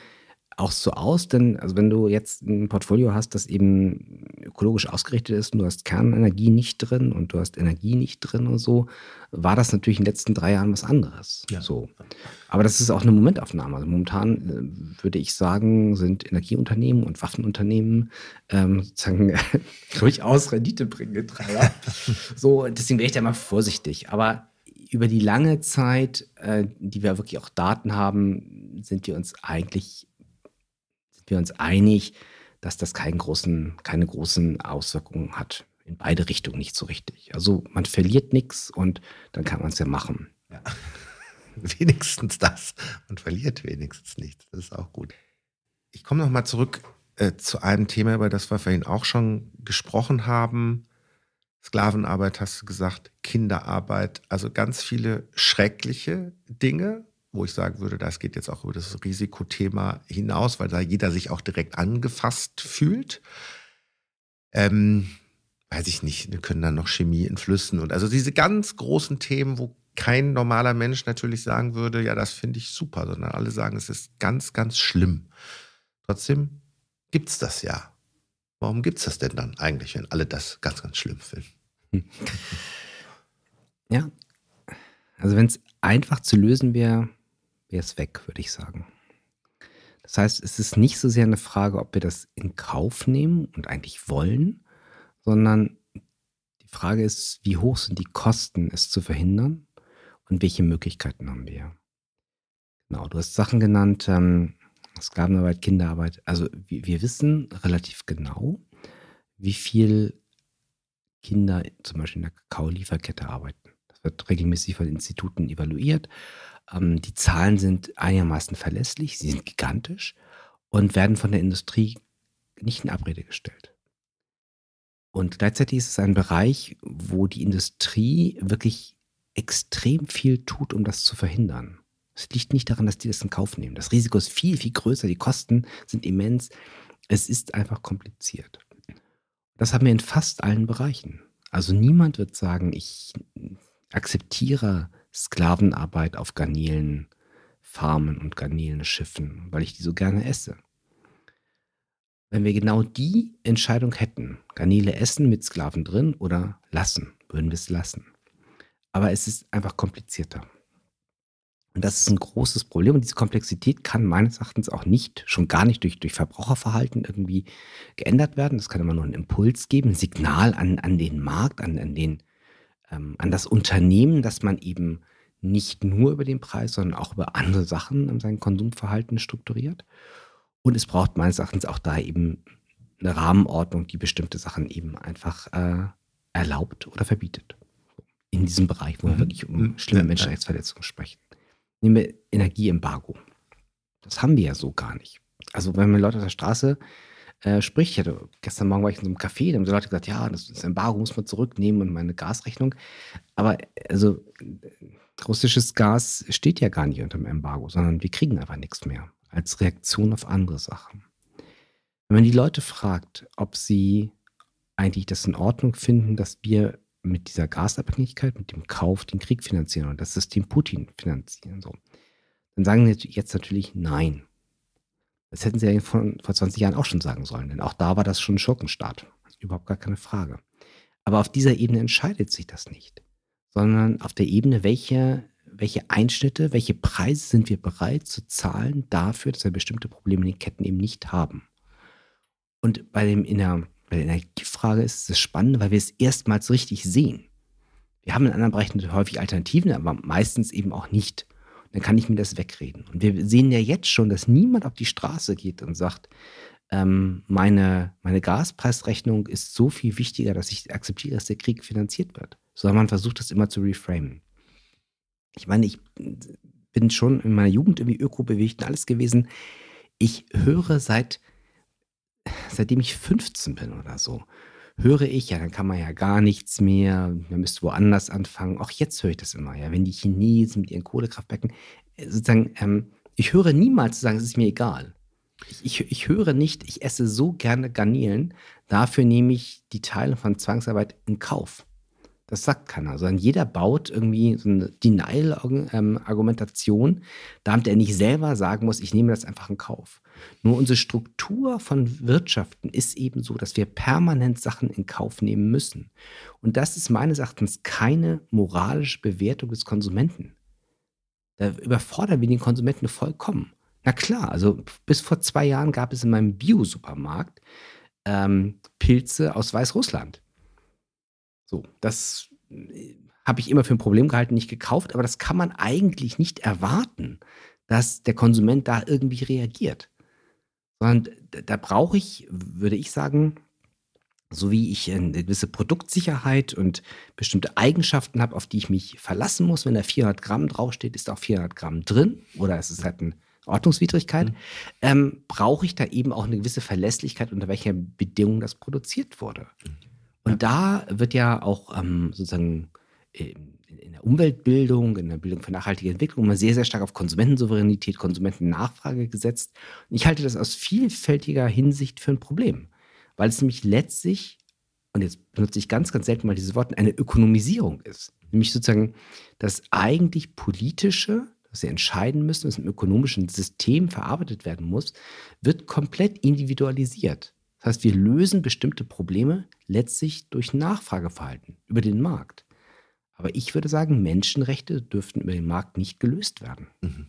Speaker 2: auch so aus, denn also wenn du jetzt ein Portfolio hast, das eben ökologisch ausgerichtet ist und du hast Kernenergie nicht drin und du hast Energie nicht drin und so, war das natürlich in den letzten drei Jahren was anderes. Ja. So. Aber das ist auch eine Momentaufnahme. Also momentan äh, würde ich sagen, sind Energieunternehmen und Waffenunternehmen ähm, sozusagen durchaus Renditebringend. so, deswegen wäre ich da mal vorsichtig. Aber über die lange Zeit, äh, die wir wirklich auch Daten haben, sind wir uns eigentlich sind wir uns einig, dass das keinen großen, keine großen Auswirkungen hat. In beide Richtungen nicht so richtig. Also man verliert nichts und dann kann man es ja machen. Ja.
Speaker 1: wenigstens das. Man verliert wenigstens nichts. Das ist auch gut. Ich komme nochmal zurück äh, zu einem Thema, über das wir vorhin auch schon gesprochen haben. Sklavenarbeit hast du gesagt, Kinderarbeit, also ganz viele schreckliche Dinge, wo ich sagen würde, das geht jetzt auch über das Risikothema hinaus, weil da jeder sich auch direkt angefasst fühlt. Ähm, weiß ich nicht, wir können dann noch Chemie in Flüssen und also diese ganz großen Themen, wo kein normaler Mensch natürlich sagen würde, ja, das finde ich super, sondern alle sagen, es ist ganz, ganz schlimm. Trotzdem gibt es das ja. Warum gibt es das denn dann eigentlich, wenn alle das ganz, ganz schlimm finden?
Speaker 2: Ja, also wenn es einfach zu lösen wäre, wäre es weg, würde ich sagen. Das heißt, es ist nicht so sehr eine Frage, ob wir das in Kauf nehmen und eigentlich wollen, sondern die Frage ist, wie hoch sind die Kosten, es zu verhindern und welche Möglichkeiten haben wir? Genau, du hast Sachen genannt, ähm, Sklavenarbeit, Kinderarbeit. Also wir, wir wissen relativ genau, wie viel Kinder zum Beispiel in der Kakaolieferkette arbeiten. Das wird regelmäßig von Instituten evaluiert. Ähm, die Zahlen sind einigermaßen verlässlich, sie sind gigantisch und werden von der Industrie nicht in Abrede gestellt. Und gleichzeitig ist es ein Bereich, wo die Industrie wirklich extrem viel tut, um das zu verhindern. Es liegt nicht daran, dass die das in Kauf nehmen. Das Risiko ist viel, viel größer, die Kosten sind immens. Es ist einfach kompliziert. Das haben wir in fast allen Bereichen. Also niemand wird sagen, ich akzeptiere Sklavenarbeit auf Garnelen, Farmen und Garnelenschiffen, weil ich die so gerne esse. Wenn wir genau die Entscheidung hätten, Garnele essen mit Sklaven drin oder lassen, würden wir es lassen. Aber es ist einfach komplizierter. Und das ist ein großes Problem. Und diese Komplexität kann meines Erachtens auch nicht, schon gar nicht durch, durch Verbraucherverhalten irgendwie geändert werden. Das kann immer nur einen Impuls geben, ein Signal an, an den Markt, an, an, den, ähm, an das Unternehmen, dass man eben nicht nur über den Preis, sondern auch über andere Sachen in sein Konsumverhalten strukturiert. Und es braucht meines Erachtens auch da eben eine Rahmenordnung, die bestimmte Sachen eben einfach äh, erlaubt oder verbietet in diesem Bereich, wo wir mhm. wirklich um schlimme Menschenrechtsverletzungen sprechen. Nehmen wir Energieembargo. Das haben wir ja so gar nicht. Also wenn man Leute auf der Straße äh, spricht, ich hatte, gestern Morgen war ich in so einem Café, da haben die Leute gesagt, ja, das, das Embargo muss man zurücknehmen und meine Gasrechnung. Aber also russisches Gas steht ja gar nicht unter dem Embargo, sondern wir kriegen einfach nichts mehr als Reaktion auf andere Sachen. Wenn man die Leute fragt, ob sie eigentlich das in Ordnung finden, dass wir mit dieser Gasabhängigkeit, mit dem Kauf den Krieg finanzieren und das System Putin finanzieren. So. Dann sagen sie jetzt natürlich nein. Das hätten sie ja von, vor 20 Jahren auch schon sagen sollen, denn auch da war das schon ein Schurkenstaat. Überhaupt gar keine Frage. Aber auf dieser Ebene entscheidet sich das nicht, sondern auf der Ebene, welche, welche Einschnitte, welche Preise sind wir bereit zu zahlen dafür, dass wir bestimmte Probleme in den Ketten eben nicht haben. Und bei dem in der bei der Energiefrage ist es spannend, weil wir es erstmals richtig sehen. Wir haben in anderen Bereichen häufig Alternativen, aber meistens eben auch nicht. Dann kann ich mir das wegreden. Und wir sehen ja jetzt schon, dass niemand auf die Straße geht und sagt, ähm, meine, meine Gaspreisrechnung ist so viel wichtiger, dass ich akzeptiere, dass der Krieg finanziert wird. Sondern man versucht das immer zu reframen. Ich meine, ich bin schon in meiner Jugend irgendwie ökobewegt und alles gewesen. Ich höre seit, seitdem ich 15 bin oder so, höre ich, ja, dann kann man ja gar nichts mehr, man müsste woanders anfangen. Auch jetzt höre ich das immer, ja, wenn die Chinesen mit ihren Kohlekraftwerken, äh, sozusagen, ähm, ich höre niemals zu sagen, es ist mir egal. Ich, ich, ich höre nicht, ich esse so gerne Garnelen, dafür nehme ich die Teile von Zwangsarbeit in Kauf. Das sagt keiner, sondern jeder baut irgendwie so eine Denial-Argumentation, damit er nicht selber sagen muss, ich nehme das einfach in Kauf. Nur unsere Struktur von Wirtschaften ist eben so, dass wir permanent Sachen in Kauf nehmen müssen. Und das ist meines Erachtens keine moralische Bewertung des Konsumenten. Da überfordern wir den Konsumenten vollkommen. Na klar, also bis vor zwei Jahren gab es in meinem Bio-Supermarkt ähm, Pilze aus Weißrussland. So, das äh, habe ich immer für ein Problem gehalten, nicht gekauft, aber das kann man eigentlich nicht erwarten, dass der Konsument da irgendwie reagiert. Sondern da, brauche ich, würde ich sagen, so wie ich eine gewisse Produktsicherheit und bestimmte Eigenschaften habe, auf die ich mich verlassen muss. Wenn da 400 Gramm draufsteht, ist auch 400 Gramm drin oder es ist halt eine Ordnungswidrigkeit. Mhm. Ähm, brauche ich da eben auch eine gewisse Verlässlichkeit, unter welcher Bedingungen das produziert wurde. Und da wird ja auch ähm, sozusagen in, in der Umweltbildung, in der Bildung für nachhaltige Entwicklung immer sehr, sehr stark auf Konsumentensouveränität, Konsumentennachfrage gesetzt. Und ich halte das aus vielfältiger Hinsicht für ein Problem, weil es nämlich letztlich, und jetzt benutze ich ganz, ganz selten mal diese Worte, eine Ökonomisierung ist. Nämlich sozusagen das eigentlich politische, das sie entscheiden müssen, was im ökonomischen System verarbeitet werden muss, wird komplett individualisiert. Heißt, wir lösen bestimmte Probleme letztlich durch Nachfrageverhalten über den Markt. Aber ich würde sagen, Menschenrechte dürften über den Markt nicht gelöst werden. Mhm.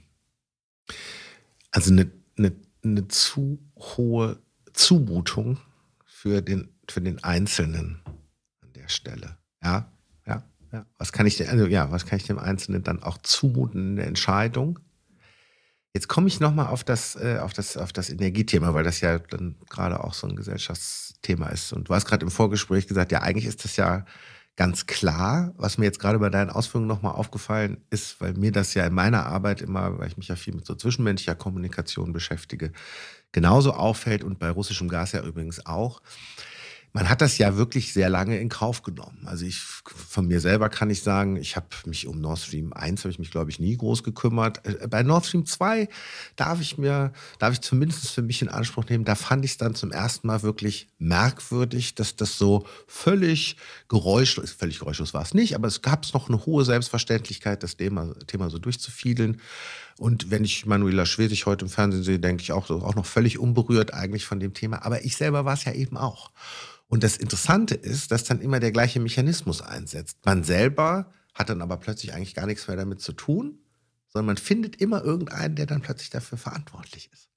Speaker 1: Also eine, eine, eine zu hohe Zumutung für den, für den Einzelnen an der Stelle. Ja, ja, ja. Was kann ich, also ja, was kann ich dem Einzelnen dann auch zumuten in der Entscheidung? Jetzt komme ich nochmal auf das, äh, auf, das, auf das Energiethema, weil das ja dann gerade auch so ein Gesellschaftsthema ist. Und du hast gerade im Vorgespräch gesagt, ja, eigentlich ist das ja ganz klar. Was mir jetzt gerade bei deinen Ausführungen nochmal aufgefallen ist, weil mir das ja in meiner Arbeit immer, weil ich mich ja viel mit so zwischenmenschlicher Kommunikation beschäftige, genauso auffällt und bei russischem Gas ja übrigens auch man hat das ja wirklich sehr lange in Kauf genommen. Also ich von mir selber kann ich sagen, ich habe mich um Nord Stream 1 habe ich mich glaube ich nie groß gekümmert. Äh, bei Nord Stream 2 darf ich mir darf ich zumindest für mich in Anspruch nehmen, da fand ich es dann zum ersten Mal wirklich merkwürdig, dass das so völlig geräuschlos, völlig geräuschlos war es nicht, aber es gab noch eine hohe Selbstverständlichkeit, das Thema, Thema so durchzufiedeln. Und wenn ich Manuela Schwesig heute im Fernsehen sehe, denke ich auch, auch noch völlig unberührt eigentlich von dem Thema. Aber ich selber war es ja eben auch. Und das Interessante ist, dass dann immer der gleiche Mechanismus einsetzt. Man selber hat dann aber plötzlich eigentlich gar nichts mehr damit zu tun, sondern man findet immer irgendeinen, der dann plötzlich dafür verantwortlich ist.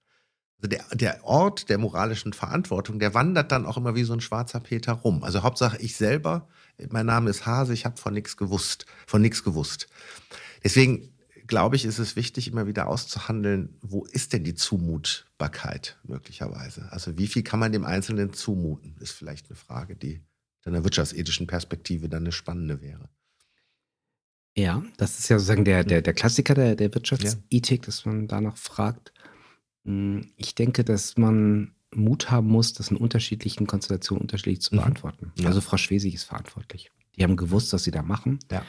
Speaker 1: Also der, der Ort der moralischen Verantwortung, der wandert dann auch immer wie so ein schwarzer Peter rum. Also Hauptsache ich selber, mein Name ist Hase, ich habe von nichts gewusst, von nichts gewusst. Deswegen glaube ich, ist es wichtig, immer wieder auszuhandeln, wo ist denn die Zumutbarkeit möglicherweise? Also wie viel kann man dem Einzelnen zumuten, ist vielleicht eine Frage, die in einer wirtschaftsethischen Perspektive dann eine spannende wäre.
Speaker 2: Ja, das ist ja sozusagen der, der, der Klassiker der, der Wirtschaftsethik, ja. dass man danach fragt. Hm, ich denke, dass man Mut haben muss, das in unterschiedlichen Konstellationen unterschiedlich zu mhm. beantworten. Mhm. Ja. Also Frau Schwesig ist verantwortlich. Die haben gewusst, was sie da machen. Ja.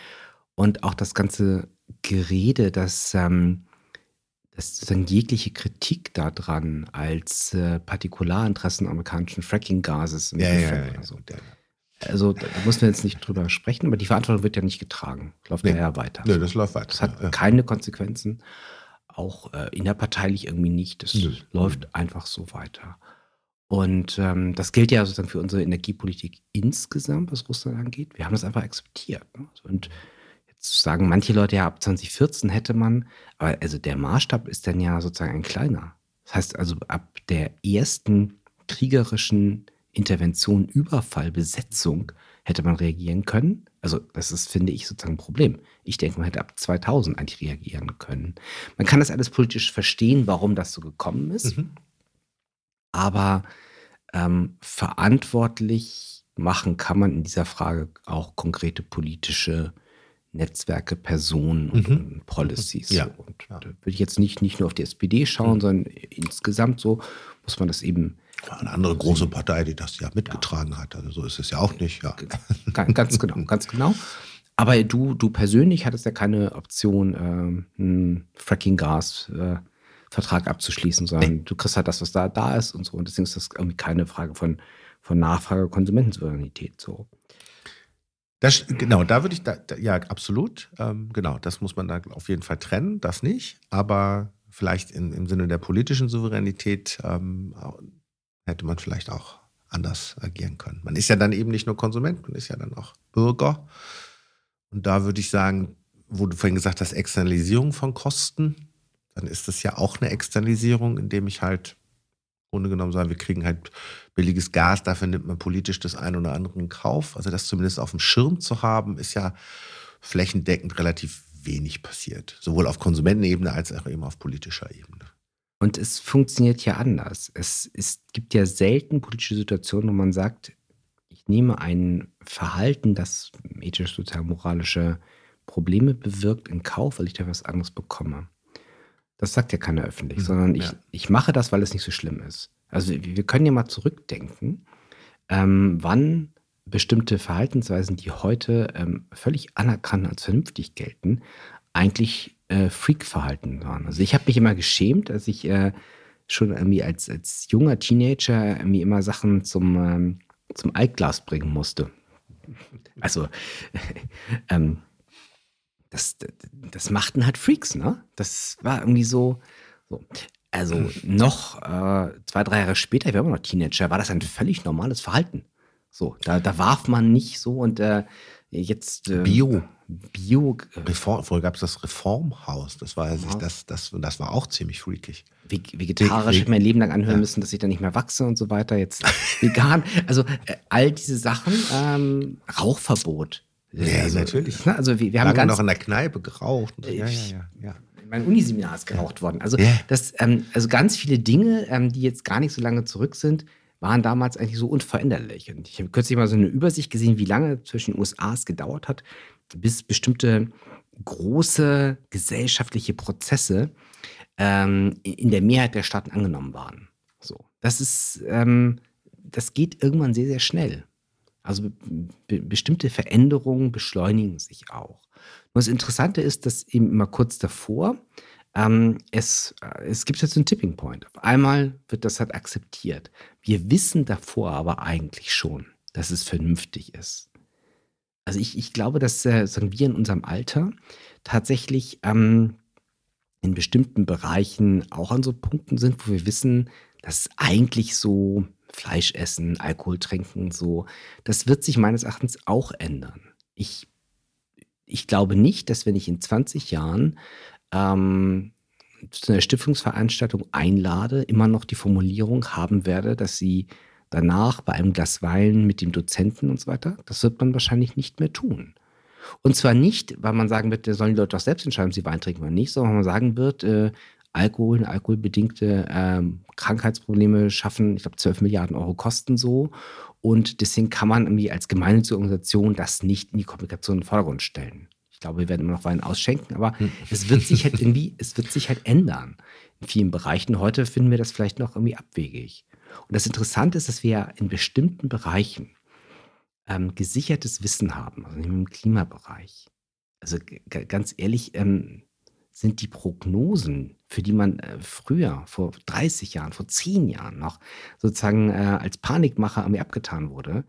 Speaker 2: Und auch das ganze Gerede, dass, ähm, dass sozusagen jegliche Kritik daran als äh, Partikularinteressen amerikanischen Fracking-Gases
Speaker 1: ja, ja, ja, so.
Speaker 2: Also da müssen wir jetzt nicht drüber sprechen, aber die Verantwortung wird ja nicht getragen. Läuft nee. ja eher weiter.
Speaker 1: Nee, das läuft weiter.
Speaker 2: Das hat keine Konsequenzen, auch äh, innerparteilich irgendwie nicht. Das nee. läuft einfach so weiter. Und ähm, das gilt ja sozusagen für unsere Energiepolitik insgesamt, was Russland angeht. Wir haben das einfach akzeptiert. Ne? Und sagen manche Leute ja, ab 2014 hätte man, aber also der Maßstab ist dann ja sozusagen ein kleiner. Das heißt also, ab der ersten kriegerischen Intervention, Überfall, Besetzung hätte man reagieren können. Also das ist, finde ich, sozusagen ein Problem. Ich denke, man hätte ab 2000 eigentlich reagieren können. Man kann das alles politisch verstehen, warum das so gekommen ist. Mhm. Aber ähm, verantwortlich machen kann man in dieser Frage auch konkrete politische Netzwerke, Personen und,
Speaker 1: Mhm.
Speaker 2: und Policies.
Speaker 1: Ja,
Speaker 2: So. Und
Speaker 1: ja.
Speaker 2: da würde ich jetzt nicht, nicht nur auf die SPD schauen,
Speaker 1: Mhm.
Speaker 2: sondern insgesamt so muss man das eben
Speaker 3: War eine andere große Partei, die das ja mitgetragen hat. Also so ist es ja auch nicht. Ja.
Speaker 2: Ga- Ganz genau, ganz genau. Aber du, du persönlich hattest ja keine Option, ähm, einen Fracking-Gas-Vertrag abzuschließen, sondern du kriegst halt das, was da, da ist und so. Und deswegen ist das irgendwie keine Frage von, von Nachfrage, Konsumentensouveränität. So.
Speaker 1: Das, genau, da würde ich, da, ja, absolut. Ähm, genau, das muss man da auf jeden Fall trennen, das nicht. Aber vielleicht in, im Sinne der politischen Souveränität ähm, hätte man vielleicht auch anders agieren können. Man ist ja dann eben nicht nur Konsument, man ist ja dann auch Bürger. Und da würde ich sagen, wo du vorhin gesagt hast, Externalisierung von Kosten, dann ist das ja auch eine Externalisierung, indem ich halt Grunde genommen sage, wir kriegen halt billiges Gas, dafür nimmt man politisch das ein oder andere in Kauf. Also das zumindest auf dem Schirm zu haben, ist ja flächendeckend relativ wenig passiert. Sowohl auf Konsumentenebene als auch eben auf politischer Ebene.
Speaker 2: Und es funktioniert ja anders. Es, es gibt ja selten politische Situationen, wo man sagt, ich nehme ein Verhalten, das ethisch, sozial, moralische Probleme bewirkt, in Kauf, weil ich da was anderes bekomme. Das sagt ja keiner öffentlich,
Speaker 1: Mhm,
Speaker 2: sondern ich,
Speaker 1: ja.
Speaker 2: ich mache das, weil es nicht so schlimm ist. Also wir können ja mal zurückdenken, ähm, wann bestimmte Verhaltensweisen, die heute ähm, völlig anerkannt als vernünftig gelten, eigentlich äh, Freak-Verhalten waren. Also ich habe mich immer geschämt, als ich äh, schon irgendwie als, als junger Teenager irgendwie immer Sachen zum, ähm, zum Altglas bringen musste. Also ähm, das, das machten halt Freaks, ne? Das war irgendwie so. so. Also noch äh, zwei, drei Jahre später, wir waren noch Teenager, war das ein völlig normales Verhalten. So, da, da warf man nicht so und äh, jetzt äh,
Speaker 1: Bio.
Speaker 2: Bio, äh,
Speaker 1: Reform, vorher gab es das Reformhaus. Das war,
Speaker 2: Ja.
Speaker 1: das, das, das war auch ziemlich freakig.
Speaker 2: Veg- vegetarisch,
Speaker 1: Veg-
Speaker 2: ich mein Leben lang anhören
Speaker 1: Ja.
Speaker 2: müssen, dass ich dann nicht mehr wachse und so weiter. Jetzt vegan. Also äh, all diese Sachen, ähm, Rauchverbot.
Speaker 1: Ja,
Speaker 2: also,
Speaker 1: natürlich.
Speaker 2: Also wir, wir haben
Speaker 1: Lange
Speaker 2: ganz
Speaker 1: noch in der Kneipe geraucht. Ja, ja,
Speaker 2: Ich-
Speaker 1: ja. ja.
Speaker 2: mein Uniseminar ist geraucht worden. Also,
Speaker 1: Ja.
Speaker 2: das, ähm, also ganz viele Dinge, ähm, die jetzt gar nicht so lange zurück sind, waren damals eigentlich so unveränderlich. Und ich habe kürzlich mal so eine Übersicht gesehen, wie lange zwischen den USA es gedauert hat, bis bestimmte große gesellschaftliche Prozesse ähm, in in der Mehrheit der Staaten angenommen waren. So, das ist, ähm, das geht irgendwann sehr, sehr schnell. Also be be bestimmte Veränderungen beschleunigen sich auch. Nur das Interessante ist, dass eben immer kurz davor ähm, es, äh, es gibt jetzt einen Tipping Point. Auf einmal wird das halt akzeptiert. Wir wissen davor aber eigentlich schon, dass es vernünftig ist. Also ich, ich glaube, dass äh, sagen wir in unserem Alter tatsächlich ähm, in bestimmten Bereichen auch an so Punkten sind, wo wir wissen, dass eigentlich so Fleisch essen, Alkohol trinken, so, das wird sich meines Erachtens auch ändern. Ich, ich glaube nicht, dass wenn ich in 20 Jahren ähm, zu einer Stiftungsveranstaltung einlade, immer noch die Formulierung haben werde, dass sie danach bei einem Glas Wein mit dem Dozenten und so weiter, das wird man wahrscheinlich nicht mehr tun. Und zwar nicht, weil man sagen wird, da sollen die Leute doch selbst entscheiden, ob sie Wein trinken oder nicht, sondern weil man sagen wird, äh, Alkohol und alkoholbedingte ähm, Krankheitsprobleme schaffen, ich glaube, 12 Milliarden Euro kosten so. Und deswegen kann man irgendwie als gemeinnützige Organisation das nicht in die Kommunikation in den Vordergrund stellen. Ich glaube, wir werden immer noch Wein ausschenken, aber es wird sich halt irgendwie, es wird sich halt ändern in vielen Bereichen. Heute finden wir das vielleicht noch irgendwie abwegig. Und das Interessante ist, dass wir ja in bestimmten Bereichen ähm, gesichertes Wissen haben, also im Klimabereich. Also ganz ehrlich, ähm, sind die Prognosen, für die man äh, früher, vor 30 Jahren, vor 10 Jahren noch sozusagen äh, als Panikmacher irgendwie abgetan wurde,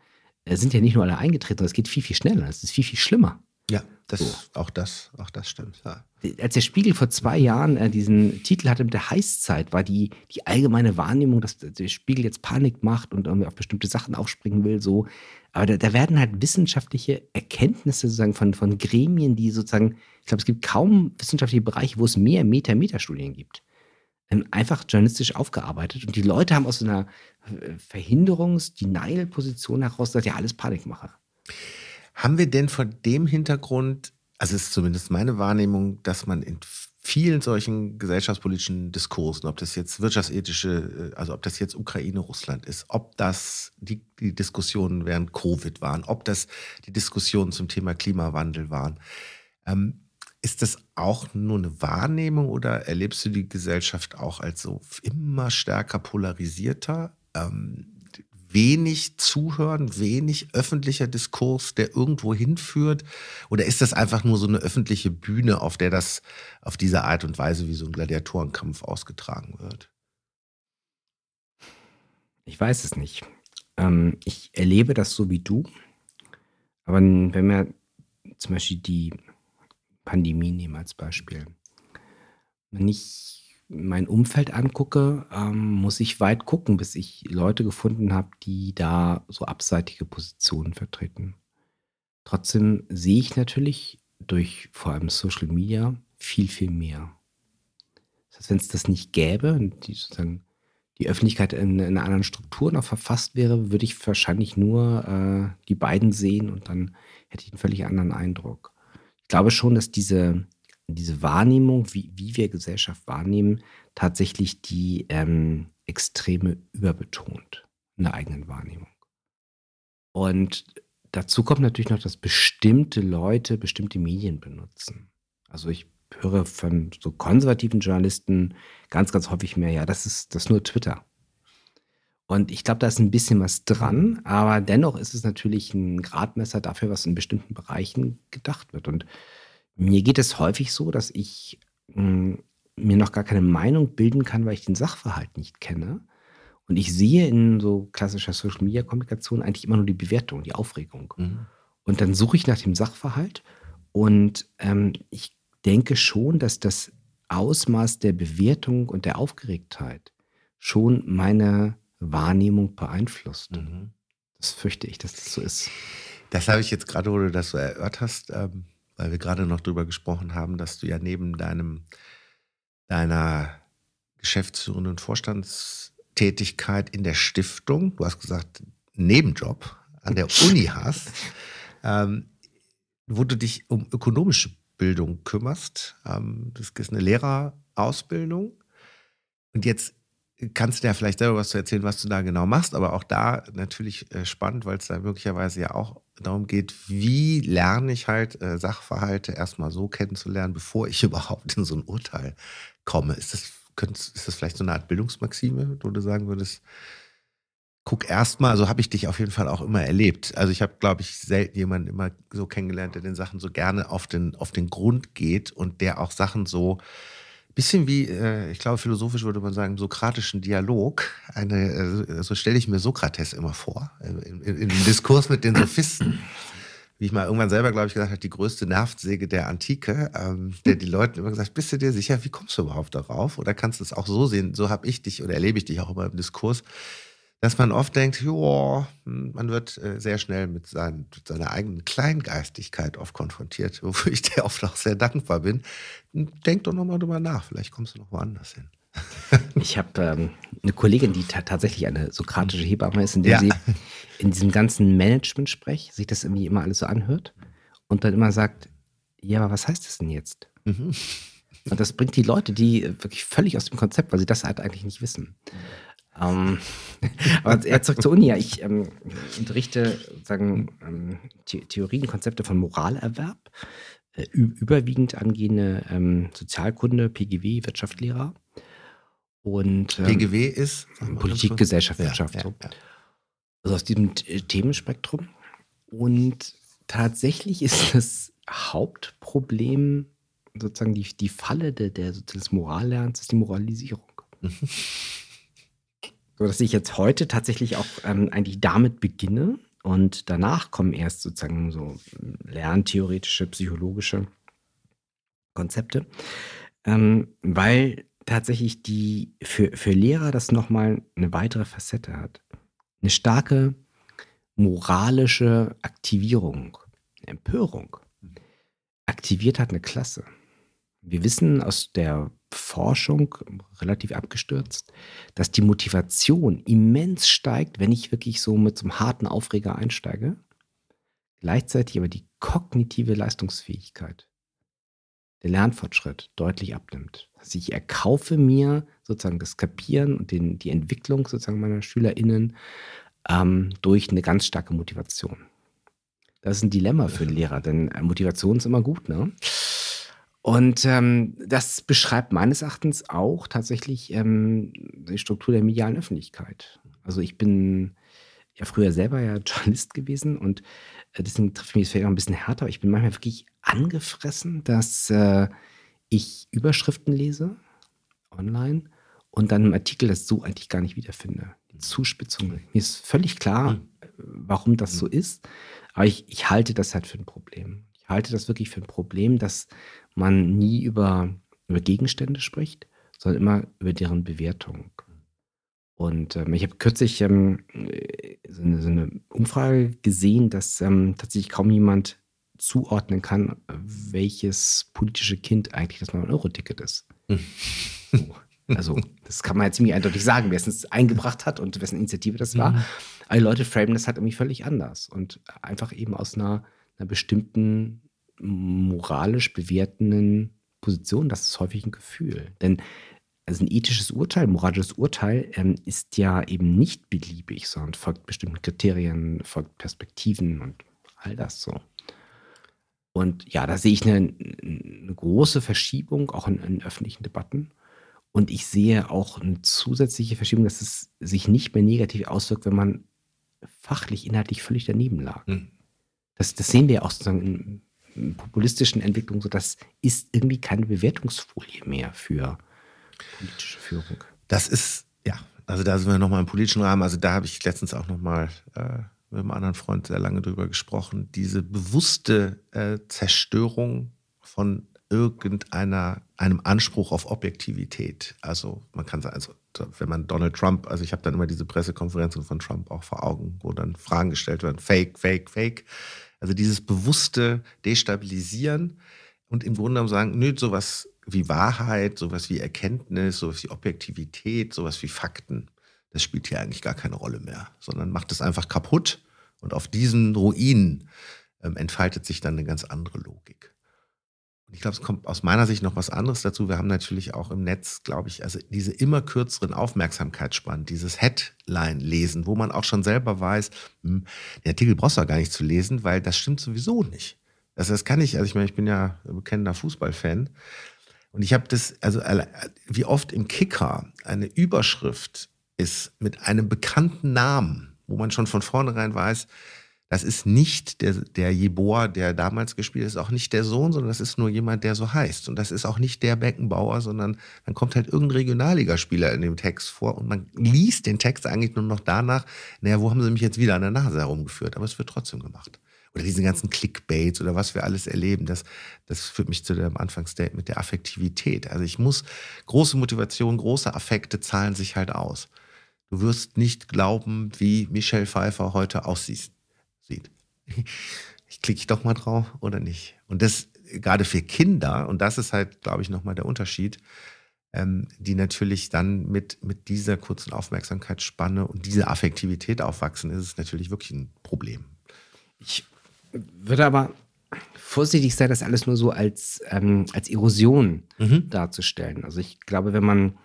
Speaker 2: äh, sind ja nicht nur alle eingetreten, sondern es geht viel, viel schneller. Es ist viel, viel schlimmer.
Speaker 1: Ja, das,
Speaker 2: So.
Speaker 1: auch, das, auch das stimmt. Ja.
Speaker 2: Als der Spiegel vor zwei Jahren äh, diesen Titel hatte mit der Heißzeit, war die, die allgemeine Wahrnehmung, dass der Spiegel jetzt Panik macht und irgendwie auf bestimmte Sachen aufspringen will, so. Aber da, da werden halt wissenschaftliche Erkenntnisse sozusagen von, von Gremien, die sozusagen, ich glaube, es gibt kaum wissenschaftliche Bereiche, wo es mehr Meta-Meta-Studien gibt. ähm, Einfach journalistisch aufgearbeitet. Und die Leute haben aus so einer äh, Verhinderungs-Denial-Position heraus gesagt, ja, alles Panikmacher.
Speaker 1: Haben wir denn vor dem Hintergrund, also ist zumindest meine Wahrnehmung, dass man in vielen solchen gesellschaftspolitischen Diskursen, ob das jetzt wirtschaftsethische, äh, also ob das jetzt Ukraine, Russland ist, ob das die, die Diskussionen während Covid waren, ob das die Diskussionen zum Thema Klimawandel waren. Ähm, ist das auch nur eine Wahrnehmung oder erlebst du die Gesellschaft auch als so immer stärker polarisierter? Ähm, wenig Zuhören, wenig öffentlicher Diskurs, der irgendwo hinführt? Oder ist das einfach nur so eine öffentliche Bühne, auf der das auf diese Art und Weise wie so ein Gladiatorenkampf ausgetragen wird?
Speaker 2: Ich weiß es nicht. Ähm, ich erlebe das so wie du. Aber wenn wir zum Beispiel die Pandemie nehmen als Beispiel. Ich mein Umfeld angucke, ähm, muss ich weit gucken, bis ich Leute gefunden habe, die da so abseitige Positionen vertreten. Trotzdem sehe ich natürlich durch vor allem Social Media viel, viel mehr. Das heißt, wenn es das nicht gäbe und die, sozusagen die Öffentlichkeit in, in einer anderen Struktur noch verfasst wäre, würde ich wahrscheinlich nur äh, die beiden sehen und dann hätte ich einen völlig anderen Eindruck. Ich glaube schon, dass diese diese Wahrnehmung, wie, wie wir Gesellschaft wahrnehmen, tatsächlich die ähm, Extreme überbetont in der eigenen Wahrnehmung. Und dazu kommt natürlich noch, dass bestimmte Leute bestimmte Medien benutzen. Also ich höre von so konservativen Journalisten ganz, ganz häufig mehr, ja, das ist, das ist nur Twitter. Und ich glaube, da ist ein bisschen was dran, aber dennoch ist es natürlich ein Gradmesser dafür, was in bestimmten Bereichen gedacht wird. Und mir geht es häufig so, dass ich hm, mir noch gar keine Meinung bilden kann, weil ich den Sachverhalt nicht kenne. Und ich sehe in so klassischer Social Media Kommunikation eigentlich immer nur die Bewertung, die Aufregung. Mhm. Und dann suche ich nach dem Sachverhalt und ähm, ich denke schon, dass das Ausmaß der Bewertung und der Aufgeregtheit schon meine Wahrnehmung beeinflusst. Mhm. Das fürchte ich, dass das so ist.
Speaker 1: Das habe ich jetzt gerade, wo du das so erörtert hast, ähm, weil wir gerade noch darüber gesprochen haben, dass du ja neben deinem, deiner geschäftsführenden Vorstandstätigkeit in der Stiftung, du hast gesagt, Nebenjob an der Uni hast, ähm, wo du dich um ökonomische Bildung kümmerst. Ähm, das ist eine Lehrerausbildung. Und jetzt kannst du ja vielleicht selber was zu erzählen, was du da genau machst, aber auch da natürlich äh, spannend, weil es da möglicherweise ja auch darum geht, wie lerne ich halt äh, Sachverhalte erstmal so kennenzulernen, bevor ich überhaupt in so ein Urteil komme. Ist das, ist das vielleicht so eine Art Bildungsmaxime, wo du sagen würdest, guck erstmal, also habe ich dich auf jeden Fall auch immer erlebt. Also ich habe, glaube ich, selten jemanden immer so kennengelernt, der den Sachen so gerne auf den, auf den Grund geht und der auch Sachen so bisschen wie, äh, ich glaube, philosophisch würde man sagen, sokratischen Dialog. Eine, äh, so stelle ich mir Sokrates immer vor, in dem Diskurs mit den Sophisten. Wie ich mal irgendwann selber, glaube ich, gesagt habe, die größte Nervsäge der Antike, ähm, der die Leute immer gesagt, bist du dir sicher, wie kommst du überhaupt darauf? Oder kannst du es auch so sehen, so habe ich dich oder erlebe ich dich auch immer im Diskurs, dass man oft denkt, ja, hm, man wird äh, sehr schnell mit, sein, mit, seiner eigenen Kleingeistigkeit oft konfrontiert, wofür ich dir oft auch sehr dankbar bin. Denk doch nochmal drüber nach, vielleicht kommst du noch woanders hin.
Speaker 2: ich habe ähm, eine Kollegin, die tatsächlich eine sokratische Hebamme ist, in der ja. sie in diesem ganzen Management-Sprech sich das irgendwie immer alles so anhört und dann immer sagt, ja, aber was heißt das denn jetzt? Mhm. Und das bringt die Leute, die wirklich völlig aus dem Konzept, weil sie das halt eigentlich nicht wissen. Ähm, aber er zurück zur Uni. Ja, ich ähm, unterrichte sagen, ähm, The Theorien, Konzepte von Moralerwerb, äh, überwiegend angehende ähm, Sozialkunde, PGW, Wirtschaftslehrer. Und,
Speaker 1: ähm, PGW ist
Speaker 2: Politik, Gesellschaft, Wirtschaft. Ja, ja, ja. Also aus diesem äh, Themenspektrum. Und tatsächlich ist das Hauptproblem, sozusagen die, die Falle der, der, des Morallernens, ist die Moralisierung. So dass ich jetzt heute tatsächlich auch ähm, eigentlich damit beginne und danach kommen erst sozusagen so lerntheoretische, psychologische Konzepte, ähm, weil tatsächlich die für, für Lehrer das nochmal eine weitere Facette hat. Eine starke moralische Aktivierung, Empörung aktiviert hat eine Klasse. Wir wissen aus der Forschung relativ abgestürzt, dass die Motivation immens steigt, wenn ich wirklich so mit so einem harten Aufreger einsteige. Gleichzeitig aber die kognitive Leistungsfähigkeit der Lernfortschritt deutlich abnimmt. Also ich erkaufe mir sozusagen das Kapieren und den, die Entwicklung sozusagen meiner SchülerInnen ähm, durch eine ganz starke Motivation. Das ist ein Dilemma für den Lehrer, denn Motivation ist immer gut, ne? Und ähm, das beschreibt meines Erachtens auch tatsächlich ähm, die Struktur der medialen Öffentlichkeit. Also ich bin ja früher selber ja Journalist gewesen und äh, deswegen trifft mich das vielleicht auch ein bisschen härter, aber ich bin manchmal wirklich angefressen, dass äh, ich Überschriften lese online und dann im Artikel das so eigentlich gar nicht wiederfinde. Die Zuspitzung. Mir ist völlig klar, mhm. warum das so ist, aber ich, ich halte das halt für ein Problem. Halte das wirklich für ein Problem, dass man nie über, über Gegenstände spricht, sondern immer über deren Bewertung. Und ähm, ich habe kürzlich ähm, so, eine, so, eine, Umfrage gesehen, dass ähm, tatsächlich kaum jemand zuordnen kann, welches politische Kind eigentlich das 9-Euro-Ticket ist. also, das kann man ja ziemlich eindeutig sagen, wer es eingebracht hat und wessen Initiative das war. Mhm. Aber die Leute framen das halt irgendwie völlig anders und einfach eben aus einer, einer bestimmten moralisch bewertenden Position. Das ist häufig ein Gefühl. Denn also ein ethisches Urteil, ein moralisches Urteil ähm, ist ja eben nicht beliebig, sondern folgt bestimmten Kriterien, folgt Perspektiven und all das so. Und ja, da sehe ich eine, eine große Verschiebung auch in, in, öffentlichen Debatten. Und ich sehe auch eine zusätzliche Verschiebung, dass es sich nicht mehr negativ auswirkt, wenn man fachlich, inhaltlich völlig daneben lag. Hm. Das, das, sehen wir auch sozusagen in, in populistischen Entwicklungen so. Das ist irgendwie keine Bewertungsfolie mehr für politische Führung.
Speaker 1: Das ist, ja, also da sind wir nochmal im politischen Rahmen. Also da habe ich letztens auch nochmal äh, mit einem anderen Freund sehr lange drüber gesprochen. Diese bewusste äh, Zerstörung von irgendeiner einem Anspruch auf Objektivität. Also man kann sagen, also wenn man Donald Trump, also ich habe dann immer diese Pressekonferenzen von Trump auch vor Augen, wo dann Fragen gestellt werden, Fake, Fake, Fake. Also dieses bewusste Destabilisieren und im Grunde genommen sagen, nö, sowas wie Wahrheit, sowas wie Erkenntnis, sowas wie Objektivität, sowas wie Fakten, das spielt hier eigentlich gar keine Rolle mehr, sondern macht es einfach kaputt und auf diesen Ruinen ähm, entfaltet sich dann eine ganz andere Logik. Ich glaube, es kommt aus meiner Sicht noch was anderes dazu. Wir haben natürlich auch im Netz, glaube ich, also diese immer kürzeren Aufmerksamkeitsspannen, dieses Headline-Lesen, wo man auch schon selber weiß, hm, der Artikel brauchst du gar nicht zu lesen, weil das stimmt sowieso nicht. Also das kann ich, also ich meine, ich bin ja bekennender Fußballfan und ich habe das, also wie oft im Kicker eine Überschrift ist mit einem bekannten Namen, wo man schon von vornherein weiß, das ist nicht der, der Jeboa, der damals gespielt ist, auch nicht der Sohn, sondern das ist nur jemand, der so heißt. Und das ist auch nicht der Beckenbauer, sondern dann kommt halt irgendein Regionalligaspieler in dem Text vor und man liest den Text eigentlich nur noch danach, naja, wo haben sie mich jetzt wieder an der Nase herumgeführt? Aber es wird trotzdem gemacht oder diesen ganzen Clickbaits oder was wir alles erleben, das, das führt mich zu dem Anfangsstatement der Affektivität. Also ich muss, große Motivation, große Affekte zahlen sich halt aus. Du wirst nicht glauben, wie Michelle Pfeiffer heute aussieht. Ich klicke ich doch mal drauf oder nicht. Und das gerade für Kinder, und das ist halt, glaube ich, nochmal der Unterschied, ähm, die natürlich dann mit, mit dieser kurzen Aufmerksamkeitsspanne und dieser Affektivität aufwachsen, ist es natürlich wirklich ein Problem.
Speaker 2: Ich würde aber vorsichtig sein, das alles nur so als, ähm, als Erosion mhm. darzustellen. Also ich glaube, wenn man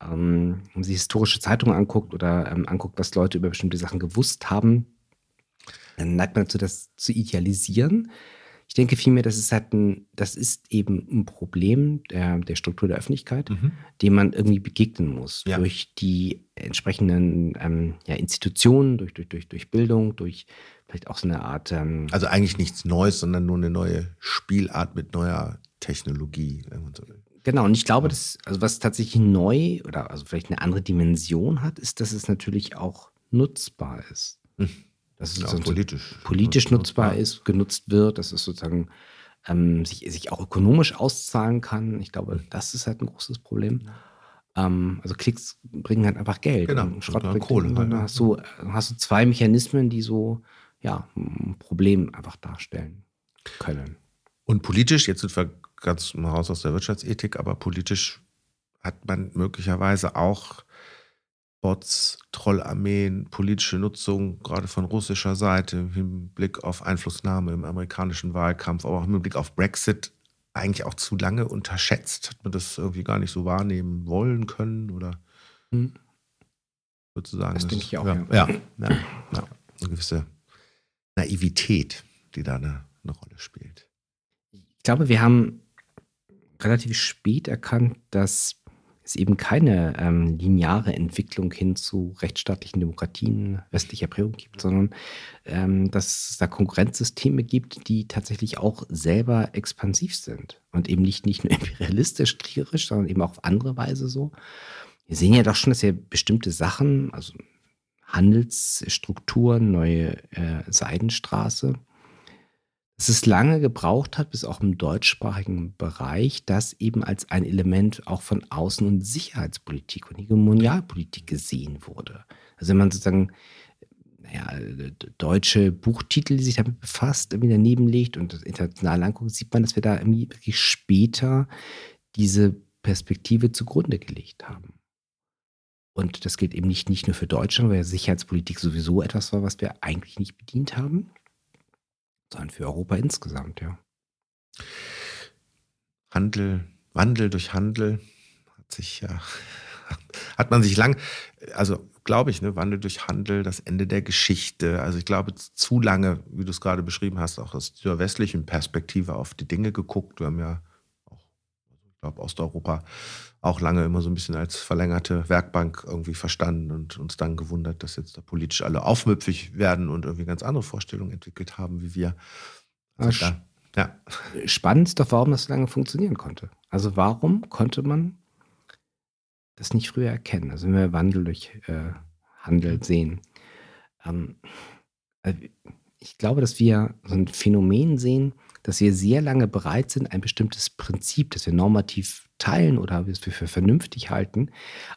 Speaker 2: ähm, sich historische Zeitungen anguckt oder ähm, anguckt, was Leute über bestimmte Sachen gewusst haben, neigt man dazu, das zu idealisieren. Ich denke vielmehr, das ist halt ein, das ist eben ein Problem der, der Struktur der Öffentlichkeit, mhm. dem man irgendwie begegnen muss. Ja. Durch die entsprechenden ähm, ja, Institutionen, durch, durch, durch, durch Bildung, durch vielleicht auch so eine Art. Ähm,
Speaker 1: also eigentlich nichts Neues, sondern nur eine neue Spielart mit neuer Technologie.
Speaker 2: Genau, und ich glaube, dass, also was tatsächlich neu oder also vielleicht eine andere Dimension hat, ist, dass es natürlich auch nutzbar ist. Hm.
Speaker 1: Dass es ja, politisch.
Speaker 2: politisch nutzbar ist, genutzt wird, dass es sozusagen ähm, sich, sich auch ökonomisch auszahlen kann. Ich glaube, das ist halt ein großes Problem. Ähm, also Klicks bringen halt einfach Geld.
Speaker 1: Genau,
Speaker 2: Schrott bringt Kohle. Halt, dann hast du, hast du zwei Mechanismen, die so ja, ein Problem einfach darstellen können.
Speaker 1: Und politisch, jetzt sind wir ganz raus aus der Wirtschaftsethik, aber politisch hat man möglicherweise auch Bots, Trollarmeen, politische Nutzung, gerade von russischer Seite, im Blick auf Einflussnahme im amerikanischen Wahlkampf, aber auch im Blick auf Brexit, eigentlich auch zu lange unterschätzt? Hat man das irgendwie gar nicht so wahrnehmen wollen können? Oder hm. sozusagen?
Speaker 2: Das, das denke ich auch.
Speaker 1: Ja, ja. ja, ja, ja. Eine gewisse Naivität, die da eine, eine Rolle spielt.
Speaker 2: Ich glaube, wir haben relativ spät erkannt, dass es eben keine ähm, lineare Entwicklung hin zu rechtsstaatlichen Demokratien westlicher Prägung gibt, sondern ähm, dass es da Konkurrenzsysteme gibt, die tatsächlich auch selber expansiv sind und eben nicht, nicht nur imperialistisch, kriegerisch, sondern eben auch auf andere Weise so. Wir sehen ja doch schon, dass ja bestimmte Sachen, also Handelsstrukturen, neue äh, Seidenstraße, dass es lange gebraucht hat, bis auch im deutschsprachigen Bereich das eben als ein Element auch von Außen- und Sicherheitspolitik und Hegemonialpolitik gesehen wurde. Also wenn man sozusagen naja, deutsche Buchtitel, die sich damit befasst, irgendwie daneben legt und das international anguckt, sieht man, dass wir da irgendwie wirklich später diese Perspektive zugrunde gelegt haben. Und das gilt eben nicht, nicht nur für Deutschland, weil Sicherheitspolitik sowieso etwas war, was wir eigentlich nicht bedient haben, sondern für Europa insgesamt, ja.
Speaker 1: Handel, Wandel durch Handel hat sich ja, hat man sich lang, also glaube ich, ne, Wandel durch Handel, das Ende der Geschichte. Also ich glaube, zu lange, wie du es gerade beschrieben hast, auch aus dieser westlichen Perspektive auf die Dinge geguckt. Wir haben ja glaube, Osteuropa auch lange immer so ein bisschen als verlängerte Werkbank irgendwie verstanden und uns dann gewundert, dass jetzt da politisch alle aufmüpfig werden und irgendwie ganz andere Vorstellungen entwickelt haben wie wir.
Speaker 2: Also da, ja. Spannend ist doch, warum das so lange funktionieren konnte. Also warum konnte man das nicht früher erkennen? Also wenn wir Wandel durch äh, Handel sehen. Ähm, also ich glaube, dass wir so ein Phänomen sehen, dass wir sehr lange bereit sind, ein bestimmtes Prinzip, das wir normativ teilen oder was wir für vernünftig halten,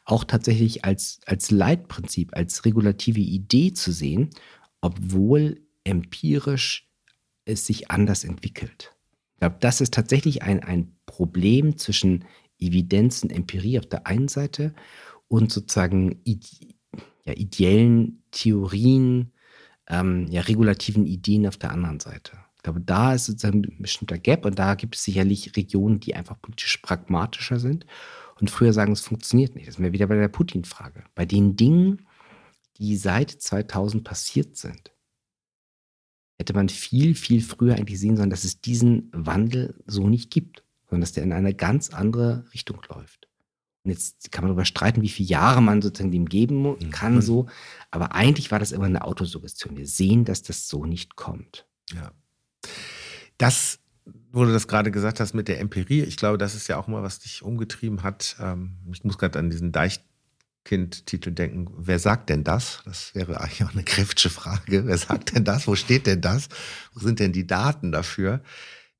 Speaker 2: auch tatsächlich als, als Leitprinzip, als regulative Idee zu sehen, obwohl empirisch es sich anders entwickelt. Ich glaube, das ist tatsächlich ein, ein Problem zwischen Evidenz und Empirie auf der einen Seite und sozusagen ide ja, ideellen Theorien, ähm, ja, regulativen Ideen auf der anderen Seite. Ich glaube, da ist sozusagen ein bestimmter Gap und da gibt es sicherlich Regionen, die einfach politisch pragmatischer sind und früher sagen, es funktioniert nicht. Das sind wir wieder bei der Putin-Frage. Bei den Dingen, die seit 2000 passiert sind, hätte man viel, viel früher eigentlich sehen sollen, dass es diesen Wandel so nicht gibt, sondern dass der in eine ganz andere Richtung läuft. Und jetzt kann man darüber streiten, wie viele Jahre man sozusagen dem geben mhm. kann, so. Aber eigentlich war das immer eine Autosuggestion. Wir sehen, dass das so nicht kommt.
Speaker 1: Ja. Das, wo du das gerade gesagt hast mit der Empirie, ich glaube, das ist ja auch mal, was dich umgetrieben hat. Ähm, ich muss gerade an diesen Deichkind-Titel denken. Wer sagt denn das? Das wäre eigentlich auch eine kräftige Frage. Wer sagt denn das? Wo steht denn das? Wo sind denn die Daten dafür?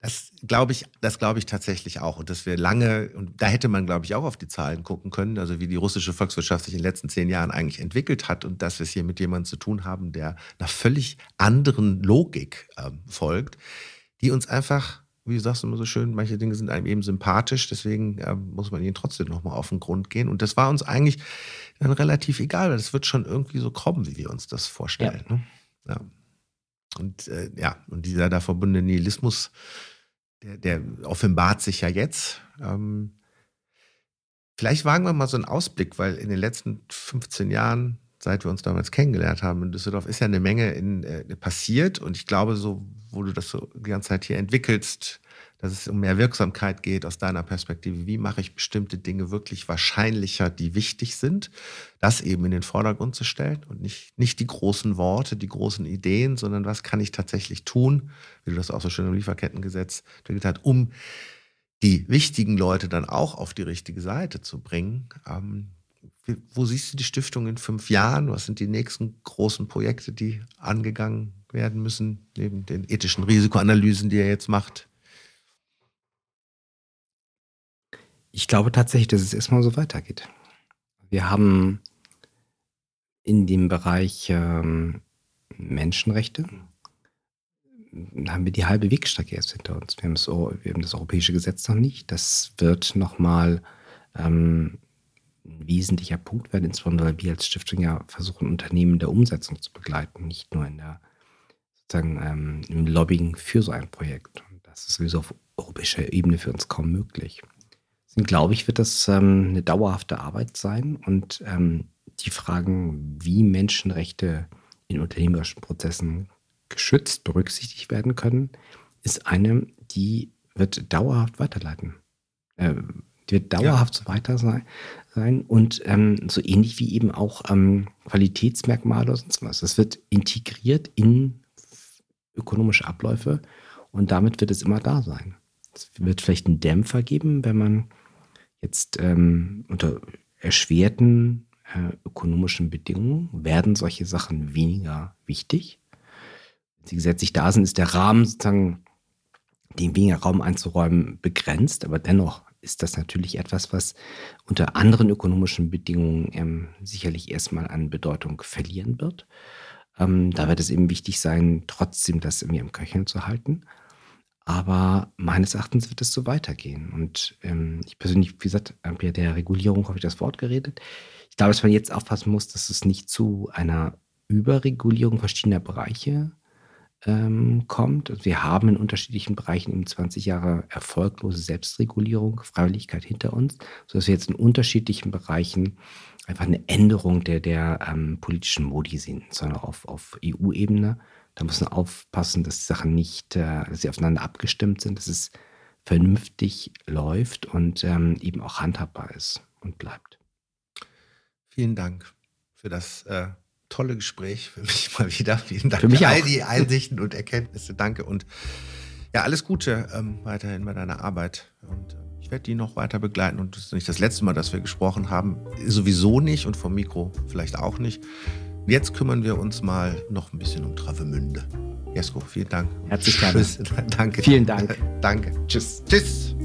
Speaker 1: Das glaube ich, das ich tatsächlich auch. Und dass wir lange, und da hätte man, glaube ich, auch auf die Zahlen gucken können, also wie die russische Volkswirtschaft sich in den letzten zehn Jahren eigentlich entwickelt hat und dass wir es hier mit jemandem zu tun haben, der einer völlig anderen Logik äh, folgt, die uns einfach, wie du sagst immer so schön, manche Dinge sind einem eben sympathisch, deswegen äh, muss man ihnen trotzdem nochmal auf den Grund gehen. Und das war uns eigentlich dann relativ egal, weil das wird schon irgendwie so kommen, wie wir uns das vorstellen. Ja. Ne? ja. Und äh, ja, und dieser da verbundene Nihilismus, der, der offenbart sich ja jetzt. Ähm, vielleicht wagen wir mal so einen Ausblick, weil in den letzten 15 Jahren, seit wir uns damals kennengelernt haben in Düsseldorf, ist ja eine Menge in, äh, passiert. Und ich glaube, so, wo du das so die ganze Zeit hier entwickelst, dass es um mehr Wirksamkeit geht aus deiner Perspektive. Wie mache ich bestimmte Dinge wirklich wahrscheinlicher, die wichtig sind? Das eben in den Vordergrund zu stellen und nicht, nicht die großen Worte, die großen Ideen, sondern was kann ich tatsächlich tun, wie du das auch so schön im Lieferkettengesetz hat, um die wichtigen Leute dann auch auf die richtige Seite zu bringen. Ähm, wo siehst du die Stiftung in fünf Jahren? Was sind die nächsten großen Projekte, die angegangen werden müssen, neben den ethischen Risikoanalysen, die er jetzt macht?
Speaker 2: Ich glaube tatsächlich, dass es erstmal so weitergeht. Wir haben in dem Bereich ähm, Menschenrechte haben wir die halbe Wegstrecke erst hinter uns. Wir haben das, wir haben das europäische Gesetz noch nicht. Das wird nochmal ähm, ein wesentlicher Punkt werden, insbesondere weil wir als Stiftung ja versuchen, Unternehmen in der Umsetzung zu begleiten, nicht nur in der sozusagen ähm, im Lobbying für so ein Projekt. Und das ist sowieso auf europäischer Ebene für uns kaum möglich. Deswegen glaube ich, wird das ähm, eine dauerhafte Arbeit sein und ähm, die Fragen, wie Menschenrechte in unternehmerischen Prozessen geschützt, berücksichtigt werden können, ist eine, die wird dauerhaft weiterleiten. Äh, die wird dauerhaft ja. so weiter sein. sein. Und ähm, so ähnlich wie eben auch ähm, Qualitätsmerkmale oder sonst was. Das wird integriert in ökonomische Abläufe und damit wird es immer da sein. Es wird vielleicht einen Dämpfer geben, wenn man jetzt ähm, unter erschwerten äh, ökonomischen Bedingungen werden solche Sachen weniger wichtig. Wenn sie gesetzlich da sind, ist der Rahmen sozusagen, dem weniger Raum einzuräumen, begrenzt, aber dennoch ist das natürlich etwas, was unter anderen ökonomischen Bedingungen ähm, sicherlich erstmal an Bedeutung verlieren wird. Ähm, da wird es eben wichtig sein, trotzdem das irgendwie im Köcheln zu halten. Aber meines Erachtens wird es so weitergehen. Und ähm, ich persönlich, wie gesagt, ja der Regulierung habe ich das Wort geredet. Ich glaube, dass man jetzt aufpassen muss, dass es nicht zu einer Überregulierung verschiedener Bereiche ähm, kommt. Also wir haben in unterschiedlichen Bereichen eben 20 Jahre erfolglose Selbstregulierung, Freiwilligkeit hinter uns, sodass wir jetzt in unterschiedlichen Bereichen einfach eine Änderung der, der ähm, politischen Modi sehen, sondern auf, auf EU-Ebene. Da muss man aufpassen, dass die Sachen nicht, äh, dass sie aufeinander abgestimmt sind, dass es vernünftig läuft und ähm, eben auch handhabbar ist und bleibt.
Speaker 3: Vielen Dank für das äh, tolle Gespräch. Für mich mal wieder. Vielen Dank
Speaker 2: für, mich
Speaker 3: für
Speaker 2: all
Speaker 3: die Einsichten und Erkenntnisse. Danke und ja, alles Gute ähm, weiterhin bei deiner Arbeit. Und äh, ich werde die noch weiter begleiten. Und das ist nicht das letzte Mal, dass wir gesprochen haben. Sowieso nicht und vom Mikro vielleicht auch nicht. Jetzt kümmern wir uns mal noch ein bisschen um Travemünde. Jesko, vielen Dank.
Speaker 2: Herzlich gerne.
Speaker 3: Danke.
Speaker 2: Vielen Dank.
Speaker 3: Danke. Tschüss. Tschüss.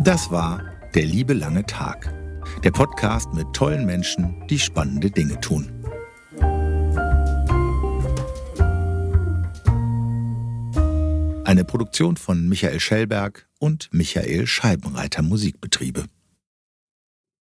Speaker 1: Das war Der liebe lange Tag. Der Podcast mit tollen Menschen, die spannende Dinge tun. Eine Produktion von Michael Schellberg und Michael Scheibenreiter Musikbetriebe.